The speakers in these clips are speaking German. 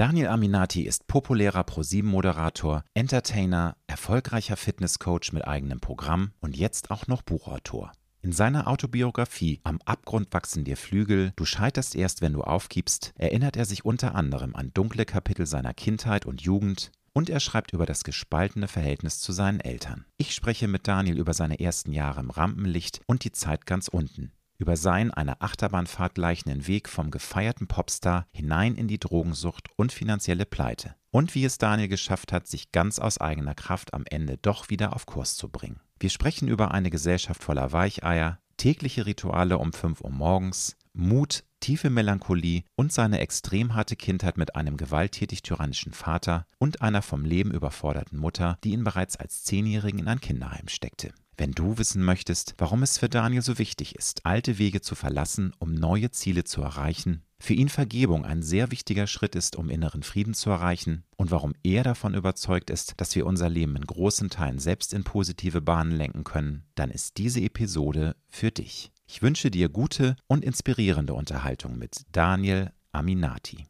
Daniel Aminati ist populärer ProSieben-Moderator, Entertainer, erfolgreicher Fitnesscoach mit eigenem Programm und jetzt auch noch Buchautor. In seiner Autobiografie Am Abgrund wachsen dir Flügel, du scheiterst erst, wenn du aufgibst, erinnert er sich unter anderem an dunkle Kapitel seiner Kindheit und Jugend und er schreibt über das gespaltene Verhältnis zu seinen Eltern. Ich spreche mit Daniel über seine ersten Jahre im Rampenlicht und die Zeit ganz unten über seinen einer Achterbahnfahrt gleichenden Weg vom gefeierten Popstar hinein in die Drogensucht und finanzielle Pleite. Und wie es Daniel geschafft hat, sich ganz aus eigener Kraft am Ende doch wieder auf Kurs zu bringen. Wir sprechen über eine Gesellschaft voller Weicheier, tägliche Rituale um 5 Uhr morgens, Mut, tiefe Melancholie und seine extrem harte Kindheit mit einem gewalttätig tyrannischen Vater und einer vom Leben überforderten Mutter, die ihn bereits als Zehnjährigen in ein Kinderheim steckte. Wenn du wissen möchtest, warum es für Daniel so wichtig ist, alte Wege zu verlassen, um neue Ziele zu erreichen, für ihn Vergebung ein sehr wichtiger Schritt ist, um inneren Frieden zu erreichen und warum er davon überzeugt ist, dass wir unser Leben in großen Teilen selbst in positive Bahnen lenken können, dann ist diese Episode für dich. Ich wünsche dir gute und inspirierende Unterhaltung mit Daniel Aminati.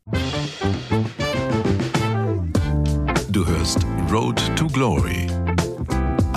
Du hörst Road to Glory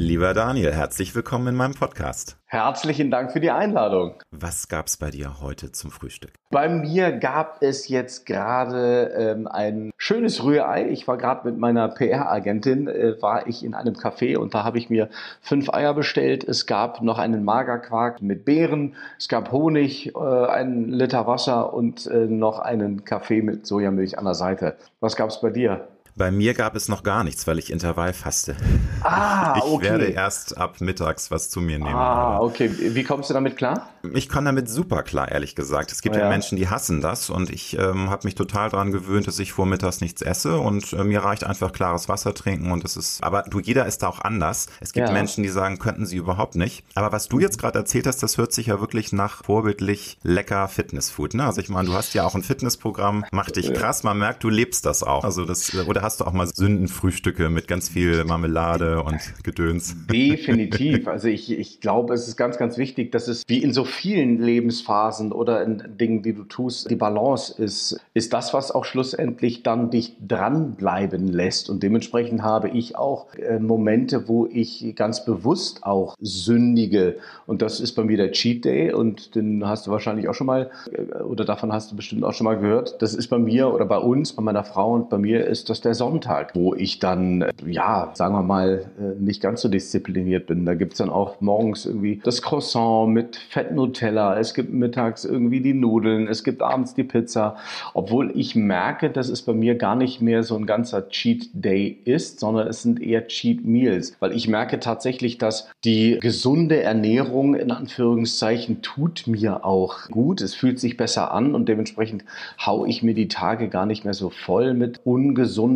Lieber Daniel, herzlich willkommen in meinem Podcast. Herzlichen Dank für die Einladung. Was gab es bei dir heute zum Frühstück? Bei mir gab es jetzt gerade ähm, ein schönes Rührei. Ich war gerade mit meiner PR-Agentin, äh, war ich in einem Café und da habe ich mir fünf Eier bestellt. Es gab noch einen Magerquark mit Beeren, es gab Honig, äh, einen Liter Wasser und äh, noch einen Kaffee mit Sojamilch an der Seite. Was gab es bei dir? Bei mir gab es noch gar nichts, weil ich Intervall faste. Ah, okay. Ich werde erst ab mittags was zu mir nehmen. Ah, okay. Wie kommst du damit klar? Ich komme damit super klar, ehrlich gesagt. Es gibt ja, ja Menschen, die hassen das und ich ähm, habe mich total daran gewöhnt, dass ich vormittags nichts esse und äh, mir reicht einfach klares Wasser trinken und es ist, aber du, jeder ist da auch anders. Es gibt ja. Menschen, die sagen, könnten sie überhaupt nicht. Aber was du jetzt gerade erzählt hast, das hört sich ja wirklich nach vorbildlich lecker Fitnessfood. Ne? Also ich meine, du hast ja auch ein Fitnessprogramm, macht dich krass, man merkt, du lebst das auch. Also das, äh, oder hast du auch mal Sündenfrühstücke mit ganz viel Marmelade und Gedöns? Definitiv. Also ich, ich glaube, es ist ganz, ganz wichtig, dass es wie in so vielen Lebensphasen oder in Dingen, die du tust, die Balance ist, ist das, was auch schlussendlich dann dich dranbleiben lässt. Und dementsprechend habe ich auch äh, Momente, wo ich ganz bewusst auch sündige. Und das ist bei mir der Cheat Day. Und den hast du wahrscheinlich auch schon mal, äh, oder davon hast du bestimmt auch schon mal gehört. Das ist bei mir oder bei uns, bei meiner Frau und bei mir ist das der Sonntag. Wo ich dann, ja, sagen wir mal, äh, nicht ganz so diszipliniert bin. Da gibt es dann auch morgens irgendwie das Croissant mit Fett Nutella, es gibt mittags irgendwie die Nudeln, es gibt abends die Pizza. Obwohl ich merke, dass es bei mir gar nicht mehr so ein ganzer Cheat Day ist, sondern es sind eher Cheat Meals. Weil ich merke tatsächlich, dass die gesunde Ernährung in Anführungszeichen tut mir auch gut. Es fühlt sich besser an und dementsprechend haue ich mir die Tage gar nicht mehr so voll mit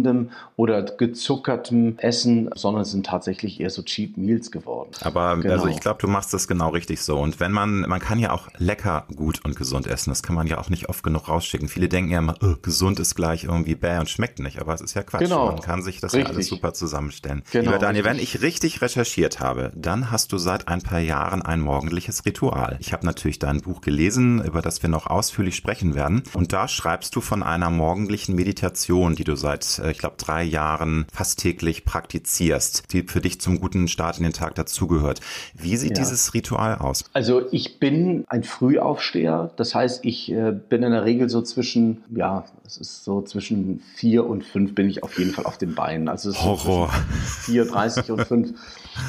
ungesundem oder gezuckertem Essen, sondern sind tatsächlich eher so Cheap Meals geworden. Aber also genau. also ich glaube, du machst das genau richtig so. Und wenn man, man kann ja auch lecker, gut und gesund essen. Das kann man ja auch nicht oft genug rausschicken. Viele denken ja immer, oh, gesund ist gleich irgendwie bäh und schmeckt nicht. Aber es ist ja Quatsch. Genau. Man kann sich das richtig. ja alles super zusammenstellen. Genau, Lieber Daniel, richtig. wenn ich richtig recherchiert habe, dann hast du seit ein paar Jahren ein morgendliches Ritual. Ich habe natürlich dein Buch gelesen, über das wir noch ausführlich sprechen werden. Und da schreibst du von einer morgendlichen Meditation, die du seit, äh, ich glaube, drei Jahren fast täglich praktizierst, die für dich zum guten Start in den Tag dazugehört. Wie sieht ja. dieses Ritual aus? Also ich bin ein Frühaufsteher. Das heißt, ich äh, bin in der Regel so zwischen, ja, es ist so zwischen vier und fünf bin ich auf jeden Fall auf den Beinen. Also Horror. So 4.30 und fünf.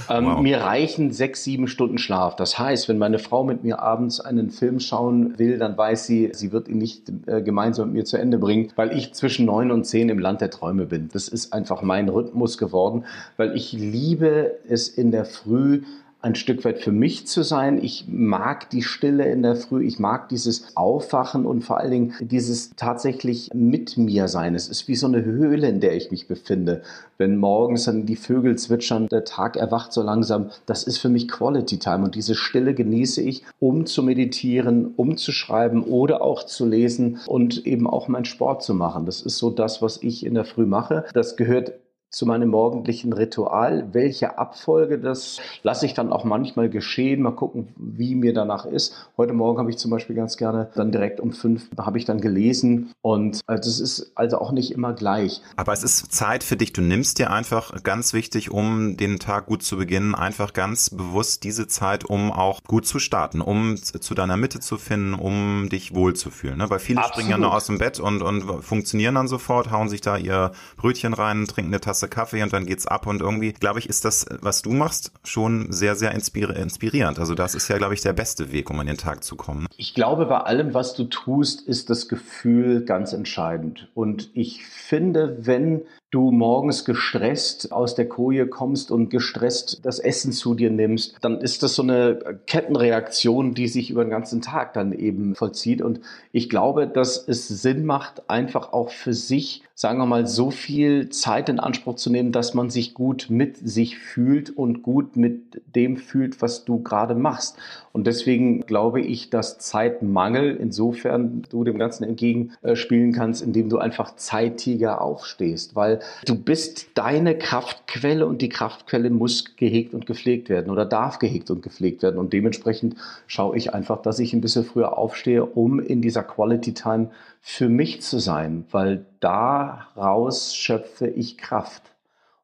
Ähm, wow. Mir reichen sechs, sieben Stunden Schlaf. Das heißt, wenn meine Frau mit mir abends einen Film schauen will, dann weiß sie, sie wird ihn nicht äh, gemeinsam mit mir zu Ende bringen, weil ich zwischen neun und zehn im Land der Träume bin. Das ist einfach mein Rhythmus geworden, weil ich liebe es in der Früh, ein Stück weit für mich zu sein. Ich mag die Stille in der Früh, ich mag dieses Aufwachen und vor allen Dingen dieses tatsächlich mit mir sein. Es ist wie so eine Höhle, in der ich mich befinde. Wenn morgens dann die Vögel zwitschern, der Tag erwacht so langsam, das ist für mich Quality Time und diese Stille genieße ich, um zu meditieren, um zu schreiben oder auch zu lesen und eben auch meinen Sport zu machen. Das ist so das, was ich in der Früh mache. Das gehört zu meinem morgendlichen Ritual. Welche Abfolge, das lasse ich dann auch manchmal geschehen. Mal gucken, wie mir danach ist. Heute Morgen habe ich zum Beispiel ganz gerne dann direkt um fünf habe ich dann gelesen und äh, das ist also auch nicht immer gleich. Aber es ist Zeit für dich. Du nimmst dir einfach ganz wichtig, um den Tag gut zu beginnen, einfach ganz bewusst diese Zeit, um auch gut zu starten, um zu deiner Mitte zu finden, um dich wohlzufühlen. Ne? Weil viele Absolut. springen ja nur aus dem Bett und, und funktionieren dann sofort, hauen sich da ihr Brötchen rein, trinken eine Tasse Tasse Kaffee und dann geht's ab und irgendwie, glaube ich, ist das, was du machst, schon sehr, sehr inspirierend. Also das ist ja, glaube ich, der beste Weg, um an den Tag zu kommen. Ich glaube, bei allem, was du tust, ist das Gefühl ganz entscheidend. Und ich finde, wenn du morgens gestresst aus der Koje kommst und gestresst das Essen zu dir nimmst, dann ist das so eine Kettenreaktion, die sich über den ganzen Tag dann eben vollzieht. Und ich glaube, dass es Sinn macht, einfach auch für sich, sagen wir mal, so viel Zeit in Anspruch zu nehmen, dass man sich gut mit sich fühlt und gut mit dem fühlt, was du gerade machst. Und deswegen glaube ich, dass Zeitmangel insofern du dem Ganzen entgegenspielen kannst, indem du einfach zeitiger aufstehst, weil du bist deine Kraftquelle und die Kraftquelle muss gehegt und gepflegt werden oder darf gehegt und gepflegt werden. Und dementsprechend schaue ich einfach, dass ich ein bisschen früher aufstehe, um in dieser Quality Time für mich zu sein, weil daraus schöpfe ich Kraft.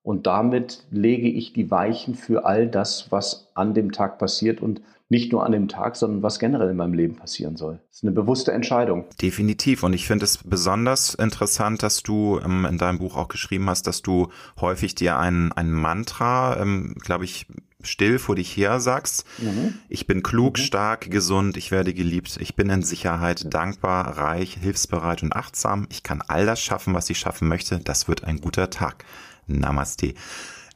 Und damit lege ich die Weichen für all das, was an dem Tag passiert und nicht nur an dem Tag, sondern was generell in meinem Leben passieren soll. Das ist eine bewusste Entscheidung. Definitiv. Und ich finde es besonders interessant, dass du ähm, in deinem Buch auch geschrieben hast, dass du häufig dir ein, ein Mantra, ähm, glaube ich, still vor dich her sagst, mhm. ich bin klug, mhm. stark, gesund, ich werde geliebt, ich bin in Sicherheit, dankbar, reich, hilfsbereit und achtsam, ich kann all das schaffen, was ich schaffen möchte, das wird ein guter Tag. Namaste.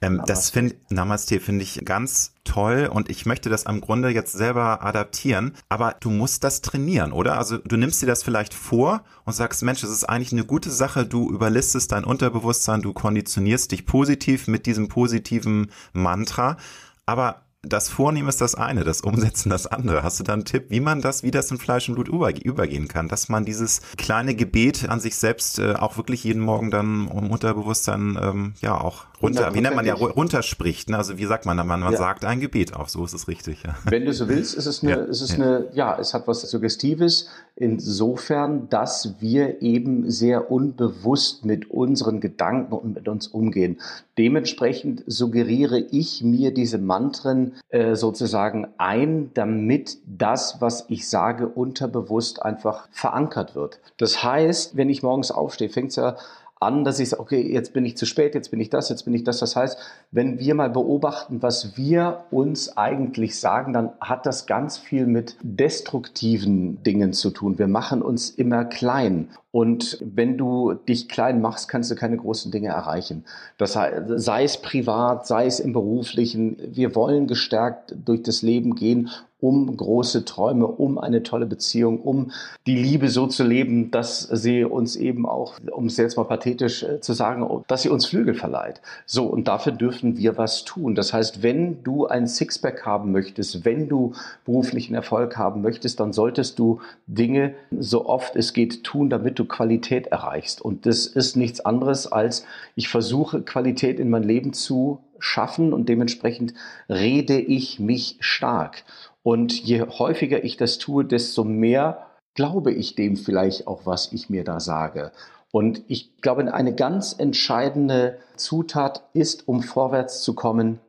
Ähm, das finde Namaste finde ich ganz toll und ich möchte das am Grunde jetzt selber adaptieren, aber du musst das trainieren, oder? Also du nimmst dir das vielleicht vor und sagst, Mensch, das ist eigentlich eine gute Sache, du überlistest dein Unterbewusstsein, du konditionierst dich positiv mit diesem positiven Mantra, aber das Vornehmen ist das eine, das Umsetzen das andere. Hast du da einen Tipp, wie man das, wie das in Fleisch und Blut übergehen kann, dass man dieses kleine Gebet an sich selbst äh, auch wirklich jeden Morgen dann im Unterbewusstsein ähm, ja auch runter, wie nennt man ja, runterspricht. Ne? Also wie sagt man, man, man ja. sagt ein Gebet auf, so ist es richtig. Ja. Wenn du so willst, ist es eine, ja. ist es eine, ja, es hat was Suggestives, insofern, dass wir eben sehr unbewusst mit unseren Gedanken und mit uns umgehen. Dementsprechend suggeriere ich mir diese Mantren äh, sozusagen ein, damit das, was ich sage, unterbewusst einfach verankert wird. Das heißt, wenn ich morgens aufstehe, fängt es ja an, dass ich sage, okay, jetzt bin ich zu spät, jetzt bin ich das, jetzt bin ich das. Das heißt, wenn wir mal beobachten, was wir uns eigentlich sagen, dann hat das ganz viel mit destruktiven Dingen zu tun. Wir machen uns immer klein. Und wenn du dich klein machst, kannst du keine großen Dinge erreichen. Das heißt, sei es privat, sei es im beruflichen. Wir wollen gestärkt durch das Leben gehen um große Träume, um eine tolle Beziehung, um die Liebe so zu leben, dass sie uns eben auch, um es jetzt mal pathetisch äh, zu sagen, dass sie uns Flügel verleiht. So, und dafür dürfen wir was tun. Das heißt, wenn du ein Sixpack haben möchtest, wenn du beruflichen Erfolg haben möchtest, dann solltest du Dinge so oft es geht tun, damit du Qualität erreichst. Und das ist nichts anderes als, ich versuche Qualität in mein Leben zu schaffen und dementsprechend rede ich mich stark. Und je häufiger ich das tue, desto mehr glaube ich dem vielleicht auch, was ich mir da sage. Und ich glaube, eine ganz entscheidende Zutat ist, um vorwärts zu kommen,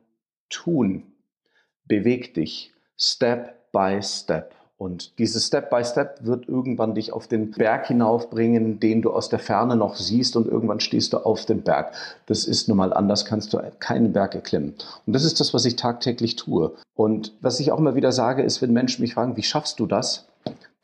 tun. Beweg dich. Step by Step. Und dieses Step by Step wird irgendwann dich auf den Berg hinaufbringen, den du aus der Ferne noch siehst und irgendwann stehst du auf dem Berg. Das ist nun mal anders, kannst du keinen Berg erklimmen. Und das ist das, was ich tagtäglich tue. Und was ich auch immer wieder sage, ist, wenn Menschen mich fragen, wie schaffst du das?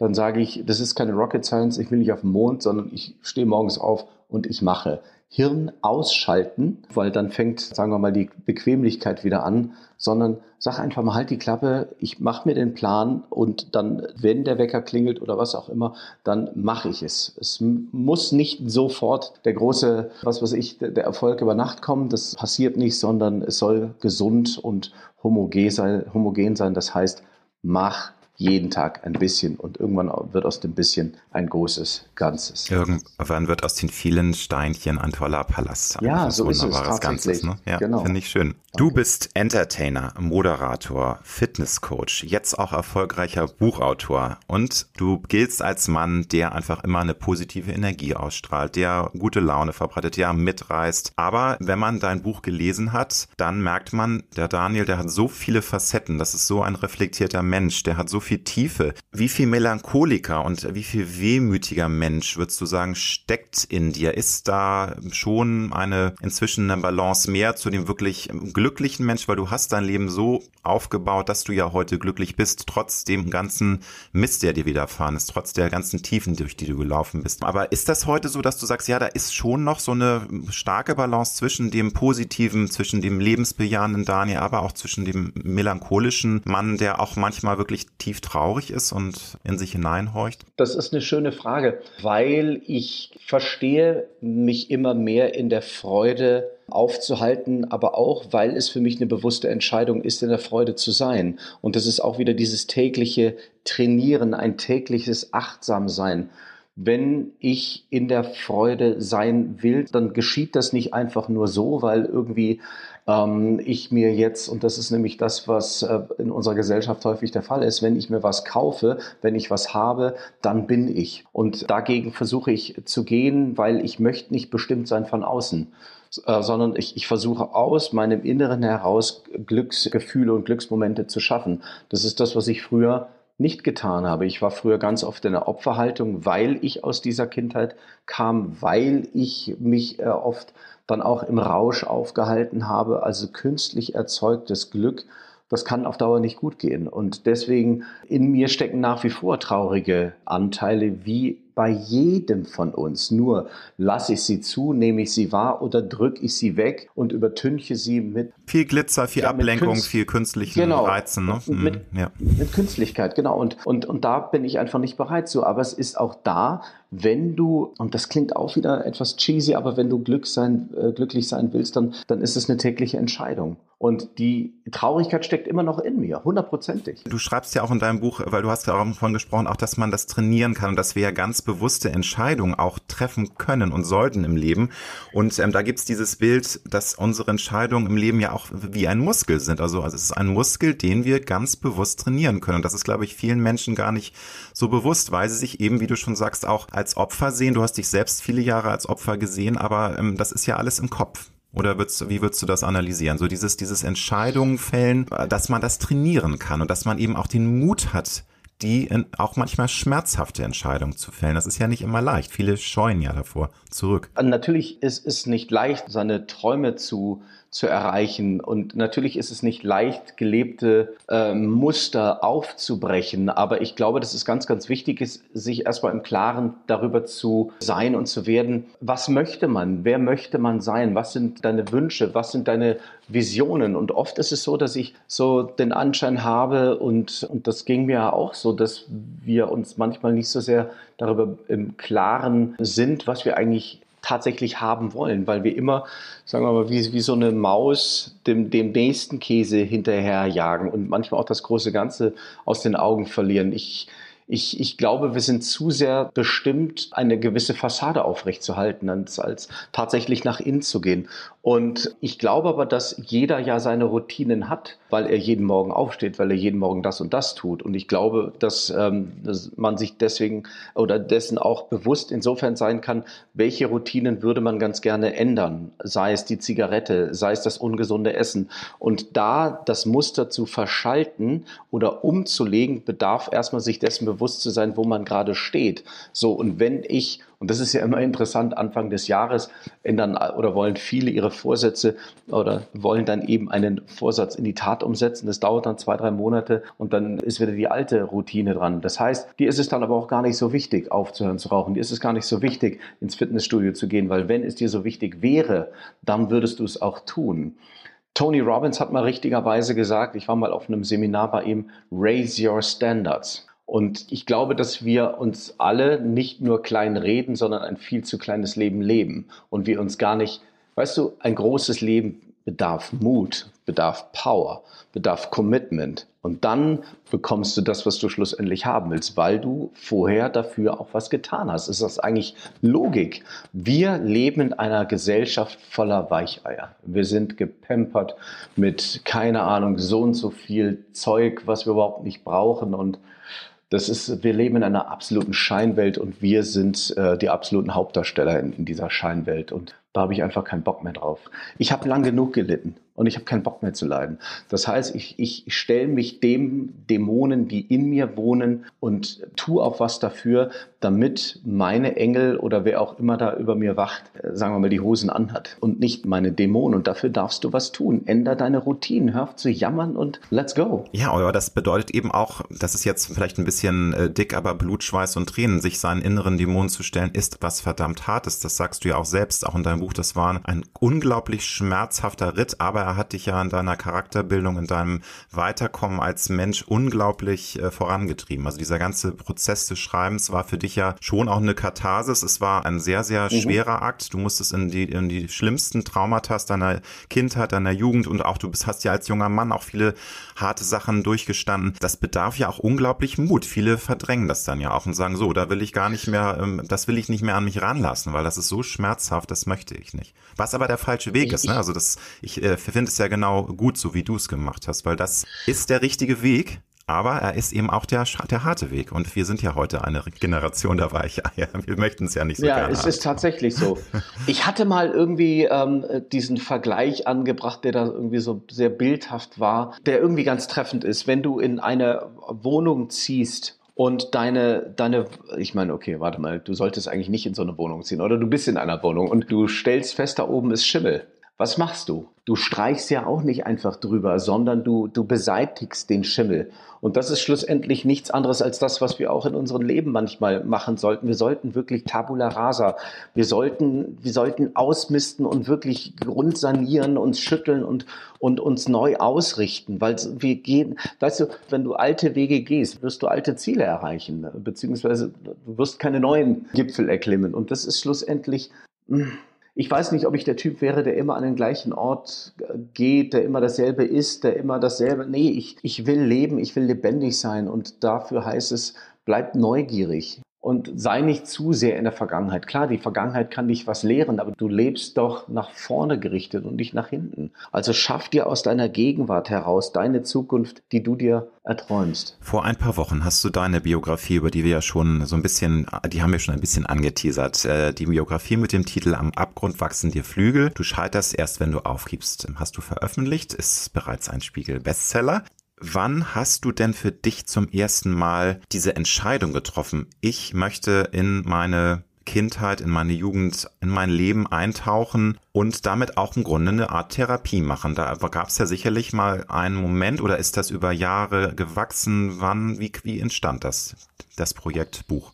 dann sage ich, das ist keine Rocket Science, ich will nicht auf den Mond, sondern ich stehe morgens auf und ich mache. Hirn ausschalten, weil dann fängt, sagen wir mal, die Bequemlichkeit wieder an, sondern sag einfach mal halt die Klappe, ich mache mir den Plan und dann, wenn der Wecker klingelt oder was auch immer, dann mache ich es. Es muss nicht sofort der große, was weiß ich, der Erfolg über Nacht kommen, das passiert nicht, sondern es soll gesund und homogen sein. Homogen sein. Das heißt, mach jeden Tag ein bisschen und irgendwann wird aus dem bisschen ein großes Ganzes. Irgendwann wird aus den vielen Steinchen ein toller Palast. Ja, so ist es Ganzes. Ne? Ja, genau. finde ich schön. Du bist Entertainer, Moderator, Fitnesscoach, jetzt auch erfolgreicher Buchautor und du giltst als Mann, der einfach immer eine positive Energie ausstrahlt, der gute Laune verbreitet, der mitreißt. Aber wenn man dein Buch gelesen hat, dann merkt man, der Daniel, der hat so viele Facetten, das ist so ein reflektierter Mensch, der hat so viel viel Tiefe. Wie viel Melancholiker und wie viel wehmütiger Mensch, würdest du sagen, steckt in dir? Ist da schon eine inzwischen eine Balance mehr zu dem wirklich glücklichen Mensch, weil du hast dein Leben so aufgebaut, dass du ja heute glücklich bist, trotz dem ganzen Mist, der dir widerfahren ist, trotz der ganzen Tiefen, durch die du gelaufen bist. Aber ist das heute so, dass du sagst, ja, da ist schon noch so eine starke Balance zwischen dem positiven, zwischen dem lebensbejahenden Daniel, aber auch zwischen dem melancholischen Mann, der auch manchmal wirklich tief traurig ist und in sich hineinhorcht? Das ist eine schöne Frage, weil ich verstehe mich immer mehr in der Freude aufzuhalten, aber auch, weil es für mich eine bewusste Entscheidung ist, in der Freude zu sein. Und das ist auch wieder dieses tägliche Trainieren, ein tägliches Achtsamsein wenn ich in der Freude sein will, dann geschieht das nicht einfach nur so, weil irgendwie ähm, ich mir jetzt, und das ist nämlich das, was äh, in unserer Gesellschaft häufig der Fall ist, wenn ich mir was kaufe, wenn ich was habe, dann bin ich. Und dagegen versuche ich zu gehen, weil ich möchte nicht bestimmt sein von außen. Äh, sondern ich, ich versuche aus meinem Inneren heraus Glücksgefühle und Glücksmomente zu schaffen. Das ist das, was ich früher nicht getan habe. Ich war früher ganz oft in der Opferhaltung, weil ich aus dieser Kindheit kam, weil ich mich äh, oft dann auch im Rausch aufgehalten habe, also künstlich erzeugtes Glück. Das kann auf Dauer nicht gut gehen. Und deswegen in mir stecken nach wie vor traurige Anteile, wie bei jedem von uns. Nur lasse ich sie zu, nehme ich sie wahr oder drücke ich sie weg und übertünche sie mit viel Glitzer, viel ja, Ablenkung, Künst viel künstlichen genau, Reizen. Ne? Mit, mhm, ja. mit Künstlichkeit, genau. Und, und, und da bin ich einfach nicht bereit zu. Aber es ist auch da, wenn du, und das klingt auch wieder etwas cheesy, aber wenn du Glück sein, äh, glücklich sein willst, dann, dann ist es eine tägliche Entscheidung. Und die Traurigkeit steckt immer noch in mir, hundertprozentig. Du schreibst ja auch in deinem Buch, weil du hast ja auch davon gesprochen, auch, dass man das trainieren kann und dass wir ja ganz bewusste Entscheidungen auch treffen können und sollten im Leben. Und ähm, da gibt's dieses Bild, dass unsere Entscheidungen im Leben ja auch wie ein Muskel sind. Also, also es ist ein Muskel, den wir ganz bewusst trainieren können. Und das ist, glaube ich, vielen Menschen gar nicht so bewusst, weil sie sich eben, wie du schon sagst, auch als Opfer sehen. Du hast dich selbst viele Jahre als Opfer gesehen, aber ähm, das ist ja alles im Kopf. Oder würdest, wie würdest du das analysieren? So dieses, dieses Entscheidungen fällen, dass man das trainieren kann und dass man eben auch den Mut hat, die auch manchmal schmerzhafte Entscheidungen zu fällen. Das ist ja nicht immer leicht. Viele scheuen ja davor zurück. Natürlich ist es nicht leicht, seine Träume zu zu erreichen. Und natürlich ist es nicht leicht, gelebte äh, Muster aufzubrechen. Aber ich glaube, dass es ganz, ganz wichtig ist, sich erstmal im Klaren darüber zu sein und zu werden, was möchte man? Wer möchte man sein? Was sind deine Wünsche? Was sind deine Visionen? Und oft ist es so, dass ich so den Anschein habe, und, und das ging mir ja auch so, dass wir uns manchmal nicht so sehr darüber im Klaren sind, was wir eigentlich tatsächlich haben wollen, weil wir immer, sagen wir mal, wie, wie so eine Maus dem, dem nächsten Käse hinterherjagen und manchmal auch das große Ganze aus den Augen verlieren. Ich, ich, ich glaube, wir sind zu sehr bestimmt, eine gewisse Fassade aufrechtzuerhalten, als, als tatsächlich nach innen zu gehen. Und ich glaube aber, dass jeder ja seine Routinen hat, weil er jeden Morgen aufsteht, weil er jeden Morgen das und das tut. Und ich glaube, dass, ähm, dass man sich deswegen oder dessen auch bewusst insofern sein kann, welche Routinen würde man ganz gerne ändern, sei es die Zigarette, sei es das ungesunde Essen. Und da das Muster zu verschalten oder umzulegen, bedarf erstmal sich dessen bewusst zu sein, wo man gerade steht. So, und wenn ich Und das ist ja immer interessant. Anfang des Jahres ändern oder wollen viele ihre Vorsätze oder wollen dann eben einen Vorsatz in die Tat umsetzen. Das dauert dann zwei, drei Monate und dann ist wieder die alte Routine dran. Das heißt, dir ist es dann aber auch gar nicht so wichtig, aufzuhören zu rauchen. Dir ist es gar nicht so wichtig, ins Fitnessstudio zu gehen, weil wenn es dir so wichtig wäre, dann würdest du es auch tun. Tony Robbins hat mal richtigerweise gesagt, ich war mal auf einem Seminar bei ihm, Raise Your Standards. Und ich glaube, dass wir uns alle nicht nur klein reden, sondern ein viel zu kleines Leben leben. Und wir uns gar nicht, weißt du, ein großes Leben bedarf Mut, bedarf Power, bedarf Commitment. Und dann bekommst du das, was du schlussendlich haben willst, weil du vorher dafür auch was getan hast. Ist das eigentlich Logik? Wir leben in einer Gesellschaft voller Weicheier. Wir sind gepampert mit, keine Ahnung, so und so viel Zeug, was wir überhaupt nicht brauchen. Und das ist, wir leben in einer absoluten Scheinwelt und wir sind äh, die absoluten Hauptdarsteller in, in dieser Scheinwelt. Und da habe ich einfach keinen Bock mehr drauf. Ich habe lang genug gelitten und ich habe keinen Bock mehr zu leiden. Das heißt, ich, ich stelle mich dem Dämonen, die in mir wohnen und tue auch was dafür, damit meine Engel oder wer auch immer da über mir wacht, äh, sagen wir mal, die Hosen anhat und nicht meine Dämonen. Und dafür darfst du was tun. Änder deine Routinen, hör auf zu jammern und let's go. Ja, aber das bedeutet eben auch, das ist jetzt vielleicht ein bisschen äh, dick, aber Blut, Schweiß und Tränen, sich seinen inneren Dämonen zu stellen, ist was verdammt Hartes. Das sagst du ja auch selbst, auch in deinem Buch. Das war ein unglaublich schmerzhafter Ritt, aber er hat dich ja in deiner Charakterbildung, in deinem Weiterkommen als Mensch unglaublich äh, vorangetrieben. Also dieser ganze Prozess des Schreibens war für dich ja schon auch eine Katharsis. Es war ein sehr, sehr mhm. schwerer Akt. Du musstest in die, in die schlimmsten Traumata deiner Kindheit, deiner Jugend und auch du bist, hast ja als junger Mann auch viele harte Sachen durchgestanden. Das bedarf ja auch unglaublich Mut. Viele verdrängen das dann ja auch und sagen, so, da will ich gar nicht mehr, ähm, das will ich nicht mehr an mich ranlassen, weil das ist so schmerzhaft, das möchte ich nicht. Was aber der falsche Weg ist, ne? Also das, ich äh, finde es ja genau gut, so wie du es gemacht hast, weil das ist der richtige Weg. Aber er ist eben auch der, der harte Weg. Und wir sind ja heute eine Generation der Weicheier. Wir möchten es ja nicht so Ja, es haben. ist tatsächlich so. Ich hatte mal irgendwie ähm, diesen Vergleich angebracht, der da irgendwie so sehr bildhaft war, der irgendwie ganz treffend ist. Wenn du in eine Wohnung ziehst und deine, deine, ich meine, okay, warte mal, du solltest eigentlich nicht in so eine Wohnung ziehen oder du bist in einer Wohnung und du stellst fest, da oben ist Schimmel. Was machst du? Du streichst ja auch nicht einfach drüber, sondern du, du beseitigst den Schimmel. Und das ist schlussendlich nichts anderes als das, was wir auch in unserem Leben manchmal machen sollten. Wir sollten wirklich Tabula rasa. Wir sollten, wir sollten ausmisten und wirklich grundsanieren, uns schütteln und, und uns neu ausrichten. Weil wir gehen, weißt du, wenn du alte Wege gehst, wirst du alte Ziele erreichen, beziehungsweise du wirst keine neuen Gipfel erklimmen. Und das ist schlussendlich, hm, ich weiß nicht, ob ich der Typ wäre, der immer an den gleichen Ort geht, der immer dasselbe ist, der immer dasselbe. Nee, ich, ich will leben, ich will lebendig sein und dafür heißt es, bleib neugierig und sei nicht zu sehr in der Vergangenheit. Klar, die Vergangenheit kann dich was lehren, aber du lebst doch nach vorne gerichtet und nicht nach hinten. Also schaff dir aus deiner Gegenwart heraus deine Zukunft, die du dir erträumst. Vor ein paar Wochen hast du deine Biografie, über die wir ja schon so ein bisschen, die haben wir schon ein bisschen angeteasert. Äh, die Biografie mit dem Titel Am Abgrund wachsen dir Flügel. Du scheiterst erst, wenn du aufgibst. Hast du veröffentlicht, ist bereits ein Spiegel-Bestseller. Wann hast du denn für dich zum ersten Mal diese Entscheidung getroffen? Ich möchte in meine Kindheit, in meine Jugend, in mein Leben eintauchen und damit auch im Grunde eine Art Therapie machen. Da gab es ja sicherlich mal einen Moment oder ist das über Jahre gewachsen? Wann, wie, wie entstand das, das Projekt Buch?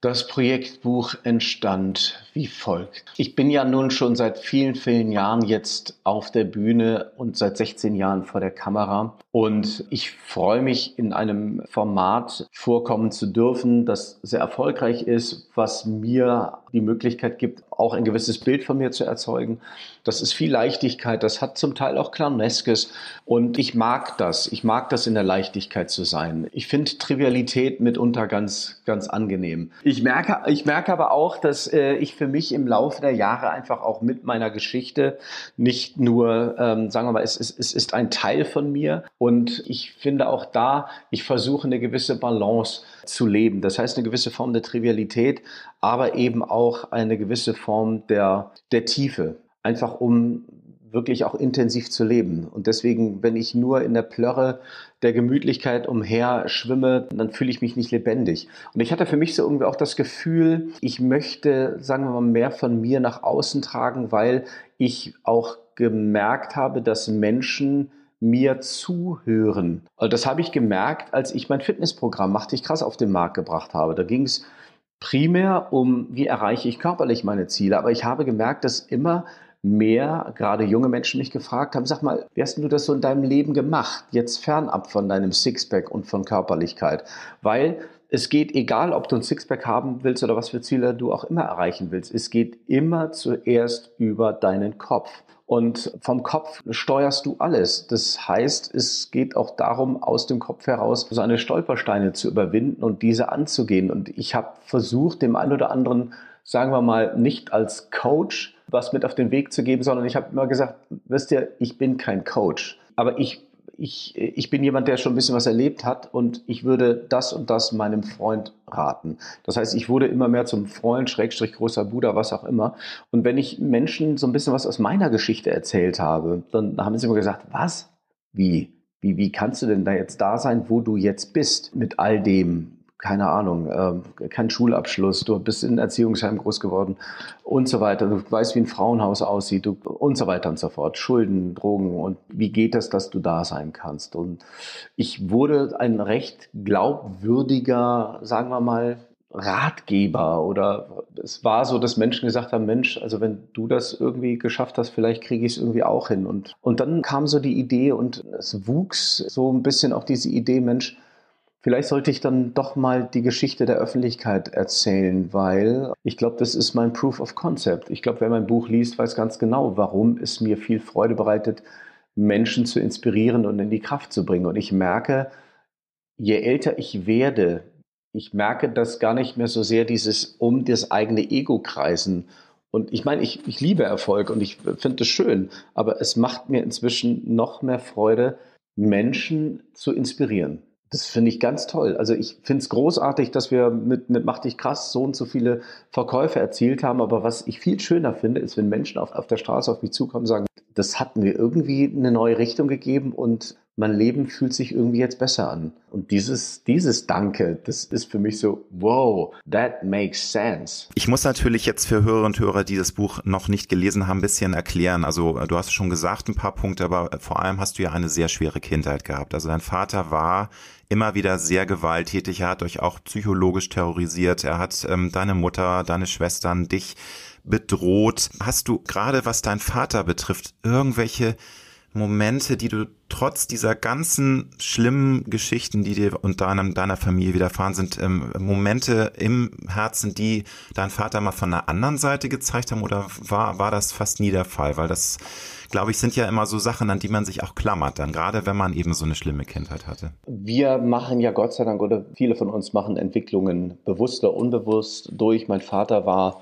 Das Projektbuch entstand wie folgt. Ich bin ja nun schon seit vielen, vielen Jahren jetzt auf der Bühne und seit 16 Jahren vor der Kamera. Und ich freue mich, in einem Format vorkommen zu dürfen, das sehr erfolgreich ist, was mir die Möglichkeit gibt, auch ein gewisses Bild von mir zu erzeugen. Das ist viel Leichtigkeit, das hat zum Teil auch Clowneskes und ich mag das. Ich mag das in der Leichtigkeit zu sein. Ich finde Trivialität mitunter ganz, ganz angenehm. Ich merke, ich merke aber auch, dass äh, ich für mich im Laufe der Jahre einfach auch mit meiner Geschichte nicht nur, ähm, sagen wir mal, es, es, es ist ein Teil von mir und ich finde auch da, ich versuche eine gewisse Balance zu leben. Das heißt eine gewisse Form der Trivialität, aber eben auch eine gewisse Form der, der Tiefe. Einfach um wirklich auch intensiv zu leben. Und deswegen, wenn ich nur in der Plörre der Gemütlichkeit umher schwimme, dann fühle ich mich nicht lebendig. Und ich hatte für mich so irgendwie auch das Gefühl, ich möchte, sagen wir mal, mehr von mir nach außen tragen, weil ich auch gemerkt habe, dass Menschen mir zuhören. Und das habe ich gemerkt, als ich mein Fitnessprogramm Mach ich krass auf den Markt gebracht habe. Da ging es primär um, wie erreiche ich körperlich meine Ziele. Aber ich habe gemerkt, dass immer mehr, gerade junge Menschen mich gefragt haben, sag mal, wie hast du das so in deinem Leben gemacht, jetzt fernab von deinem Sixpack und von Körperlichkeit? Weil es geht, egal ob du ein Sixpack haben willst oder was für Ziele du auch immer erreichen willst, es geht immer zuerst über deinen Kopf. Und vom Kopf steuerst du alles. Das heißt, es geht auch darum, aus dem Kopf heraus seine Stolpersteine zu überwinden und diese anzugehen. Und ich habe versucht, dem einen oder anderen, sagen wir mal, nicht als Coach was mit auf den Weg zu geben, sondern ich habe immer gesagt, wisst ihr, ich bin kein Coach, aber ich ich, ich bin jemand, der schon ein bisschen was erlebt hat und ich würde das und das meinem Freund raten. Das heißt, ich wurde immer mehr zum Freund, Schrägstrich, großer Bruder, was auch immer. Und wenn ich Menschen so ein bisschen was aus meiner Geschichte erzählt habe, dann haben sie immer gesagt, was? Wie? Wie, wie kannst du denn da jetzt da sein, wo du jetzt bist mit all dem? Keine Ahnung, äh, kein Schulabschluss, du bist in Erziehungsheim groß geworden und so weiter. Du weißt, wie ein Frauenhaus aussieht du, und so weiter und so fort. Schulden, Drogen und wie geht es, dass du da sein kannst? Und ich wurde ein recht glaubwürdiger, sagen wir mal, Ratgeber oder es war so, dass Menschen gesagt haben, Mensch, also wenn du das irgendwie geschafft hast, vielleicht kriege ich es irgendwie auch hin. Und, und dann kam so die Idee und es wuchs so ein bisschen auch diese Idee, Mensch, Vielleicht sollte ich dann doch mal die Geschichte der Öffentlichkeit erzählen, weil ich glaube, das ist mein Proof of Concept. Ich glaube, wer mein Buch liest, weiß ganz genau, warum es mir viel Freude bereitet, Menschen zu inspirieren und in die Kraft zu bringen. Und ich merke, je älter ich werde, ich merke, dass gar nicht mehr so sehr dieses um das eigene Ego kreisen. Und ich meine, ich, ich liebe Erfolg und ich finde es schön, aber es macht mir inzwischen noch mehr Freude, Menschen zu inspirieren. Das finde ich ganz toll. Also ich finde es großartig, dass wir mit, mit Mach dich krass so und so viele Verkäufe erzielt haben. Aber was ich viel schöner finde, ist, wenn Menschen auf, auf der Straße auf mich zukommen und sagen, das hat mir irgendwie eine neue Richtung gegeben und mein Leben fühlt sich irgendwie jetzt besser an. Und dieses, dieses Danke, das ist für mich so, wow, that makes sense. Ich muss natürlich jetzt für Hörer und Hörer, die das Buch noch nicht gelesen haben, ein bisschen erklären. Also du hast schon gesagt ein paar Punkte, aber vor allem hast du ja eine sehr schwere Kindheit gehabt. Also dein Vater war immer wieder sehr gewalttätig. Er hat euch auch psychologisch terrorisiert. Er hat ähm, deine Mutter, deine Schwestern, dich bedroht. Hast du gerade, was dein Vater betrifft, irgendwelche Momente, die du trotz dieser ganzen schlimmen Geschichten, die dir und deinem, deiner Familie widerfahren sind, ähm, Momente im Herzen, die dein Vater mal von einer anderen Seite gezeigt haben oder war, war das fast nie der Fall? Weil das, glaube ich, sind ja immer so Sachen, an die man sich auch klammert, dann gerade wenn man eben so eine schlimme Kindheit hatte. Wir machen ja Gott sei Dank oder viele von uns machen Entwicklungen bewusst oder unbewusst durch. Mein Vater war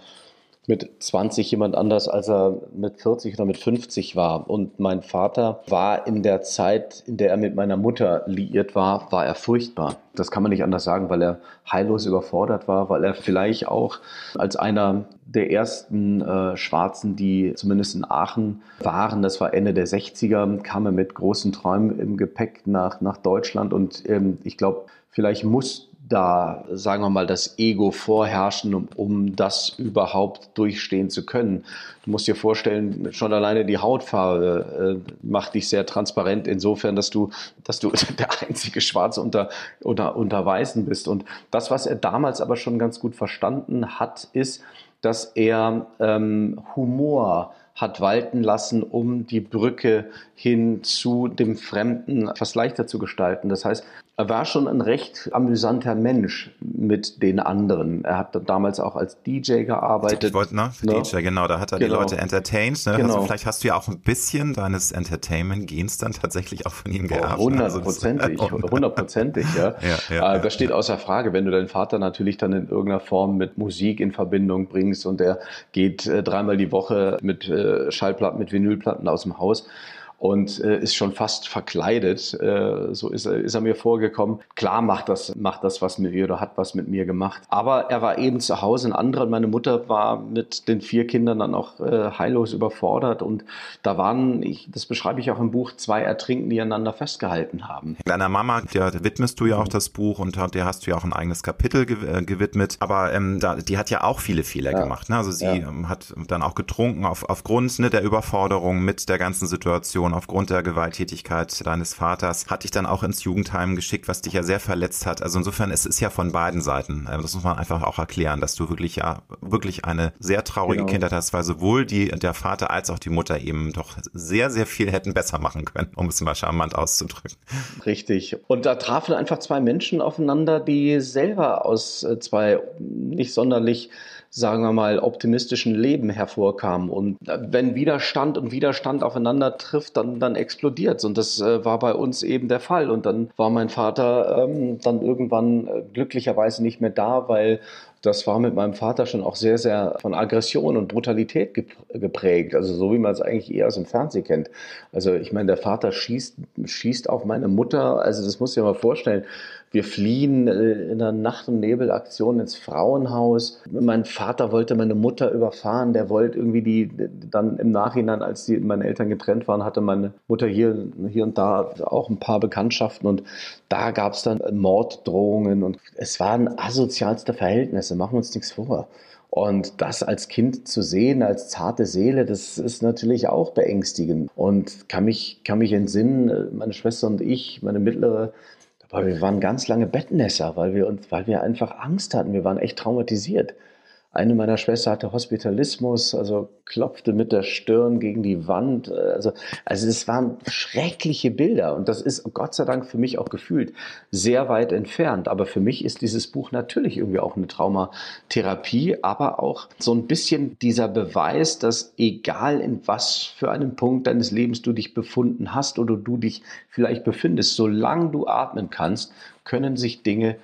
mit 20 jemand anders, als er mit 40 oder mit 50 war. Und mein Vater war in der Zeit, in der er mit meiner Mutter liiert war, war er furchtbar. Das kann man nicht anders sagen, weil er heillos überfordert war, weil er vielleicht auch als einer der ersten äh, Schwarzen, die zumindest in Aachen waren, das war Ende der 60er, kam er mit großen Träumen im Gepäck nach, nach Deutschland. Und ähm, ich glaube, vielleicht muss da, sagen wir mal, das Ego vorherrschen, um, um das überhaupt durchstehen zu können. Du musst dir vorstellen, schon alleine die Hautfarbe äh, macht dich sehr transparent insofern, dass du, dass du der einzige Schwarze unter, unter, unter Weißen bist. Und das, was er damals aber schon ganz gut verstanden hat, ist, dass er ähm, Humor hat walten lassen, um die Brücke hin zu dem Fremden etwas leichter zu gestalten. Das heißt, er war schon ein recht amüsanter Mensch mit den anderen. Er hat damals auch als DJ gearbeitet. Ich wollte, ne, für ne? DJ, genau, da hat er genau. die Leute entertained. Ne? Genau. Also vielleicht hast du ja auch ein bisschen deines Entertainment-Gens dann tatsächlich auch von ihm geerbt. Hundertprozentig, also hundertprozentig, ja. ja, ja, äh, das steht außer Frage, wenn du deinen Vater natürlich dann in irgendeiner Form mit Musik in Verbindung bringst und er geht äh, dreimal die Woche mit äh, Schallplatten, mit Vinylplatten aus dem Haus und äh, ist schon fast verkleidet. Äh, so ist, ist er mir vorgekommen. Klar macht das, macht das was mit mir oder hat was mit mir gemacht. Aber er war eben zu Hause ein anderer. Meine Mutter war mit den vier Kindern dann auch äh, heillos überfordert und da waren, ich, das beschreibe ich auch im Buch, zwei Ertrinken, die einander festgehalten haben. Deiner Mama, der widmest du ja auch das Buch und der hast du ja auch ein eigenes Kapitel äh, gewidmet. Aber ähm, da, die hat ja auch viele Fehler ja. gemacht. Ne? Also sie ja. ähm, hat dann auch getrunken auf, aufgrund ne, der Überforderung mit der ganzen Situation, aufgrund der Gewalttätigkeit deines Vaters, hat dich dann auch ins Jugendheim geschickt, was dich ja sehr verletzt hat. Also insofern, es ist ja von beiden Seiten. Äh, das muss man einfach auch erklären, dass du wirklich ja wirklich eine sehr traurige genau. Kindheit hast, weil sowohl die, der Vater als auch die Mutter eben doch sehr, sehr viel hätten besser machen können, um es mal charmant auszudrücken. Richtig. Und da trafen einfach zwei Menschen aufeinander, die selber aus äh, zwei nicht sonderlich sagen wir mal, optimistischen Leben hervorkamen. Und wenn Widerstand und Widerstand aufeinander trifft, dann, dann explodiert Und das äh, war bei uns eben der Fall. Und dann war mein Vater ähm, dann irgendwann äh, glücklicherweise nicht mehr da, weil das war mit meinem Vater schon auch sehr, sehr von Aggression und Brutalität geprägt. Also so wie man es eigentlich eher aus dem Fernsehen kennt. Also ich meine, der Vater schießt, schießt auf meine Mutter. Also das muss ich mir mal vorstellen. Wir fliehen äh, in einer Nacht- und Nebelaktion ins Frauenhaus. Mein Vater wollte meine Mutter überfahren. Der wollte irgendwie die, dann im Nachhinein, als die, meine Eltern getrennt waren, hatte meine Mutter hier, hier und da auch ein paar Bekanntschaften. Und da gab es dann Morddrohungen. Und es waren asozialste Verhältnisse. Machen wir uns nichts vor. Und das als Kind zu sehen, als zarte Seele, das ist natürlich auch beängstigend. Und kann mich, kann mich entsinnen, äh, meine Schwester und ich, meine mittlere, weil wir waren ganz lange Bettnässer, weil wir uns, weil wir einfach Angst hatten. Wir waren echt traumatisiert. Eine meiner Schwestern hatte Hospitalismus, also klopfte mit der Stirn gegen die Wand. Also, also es waren schreckliche Bilder und das ist Gott sei Dank für mich auch gefühlt sehr weit entfernt. Aber für mich ist dieses Buch natürlich irgendwie auch eine Traumatherapie, aber auch so ein bisschen dieser Beweis, dass egal in was für einem Punkt deines Lebens du dich befunden hast oder du dich vielleicht befindest, solange du atmen kannst, können sich Dinge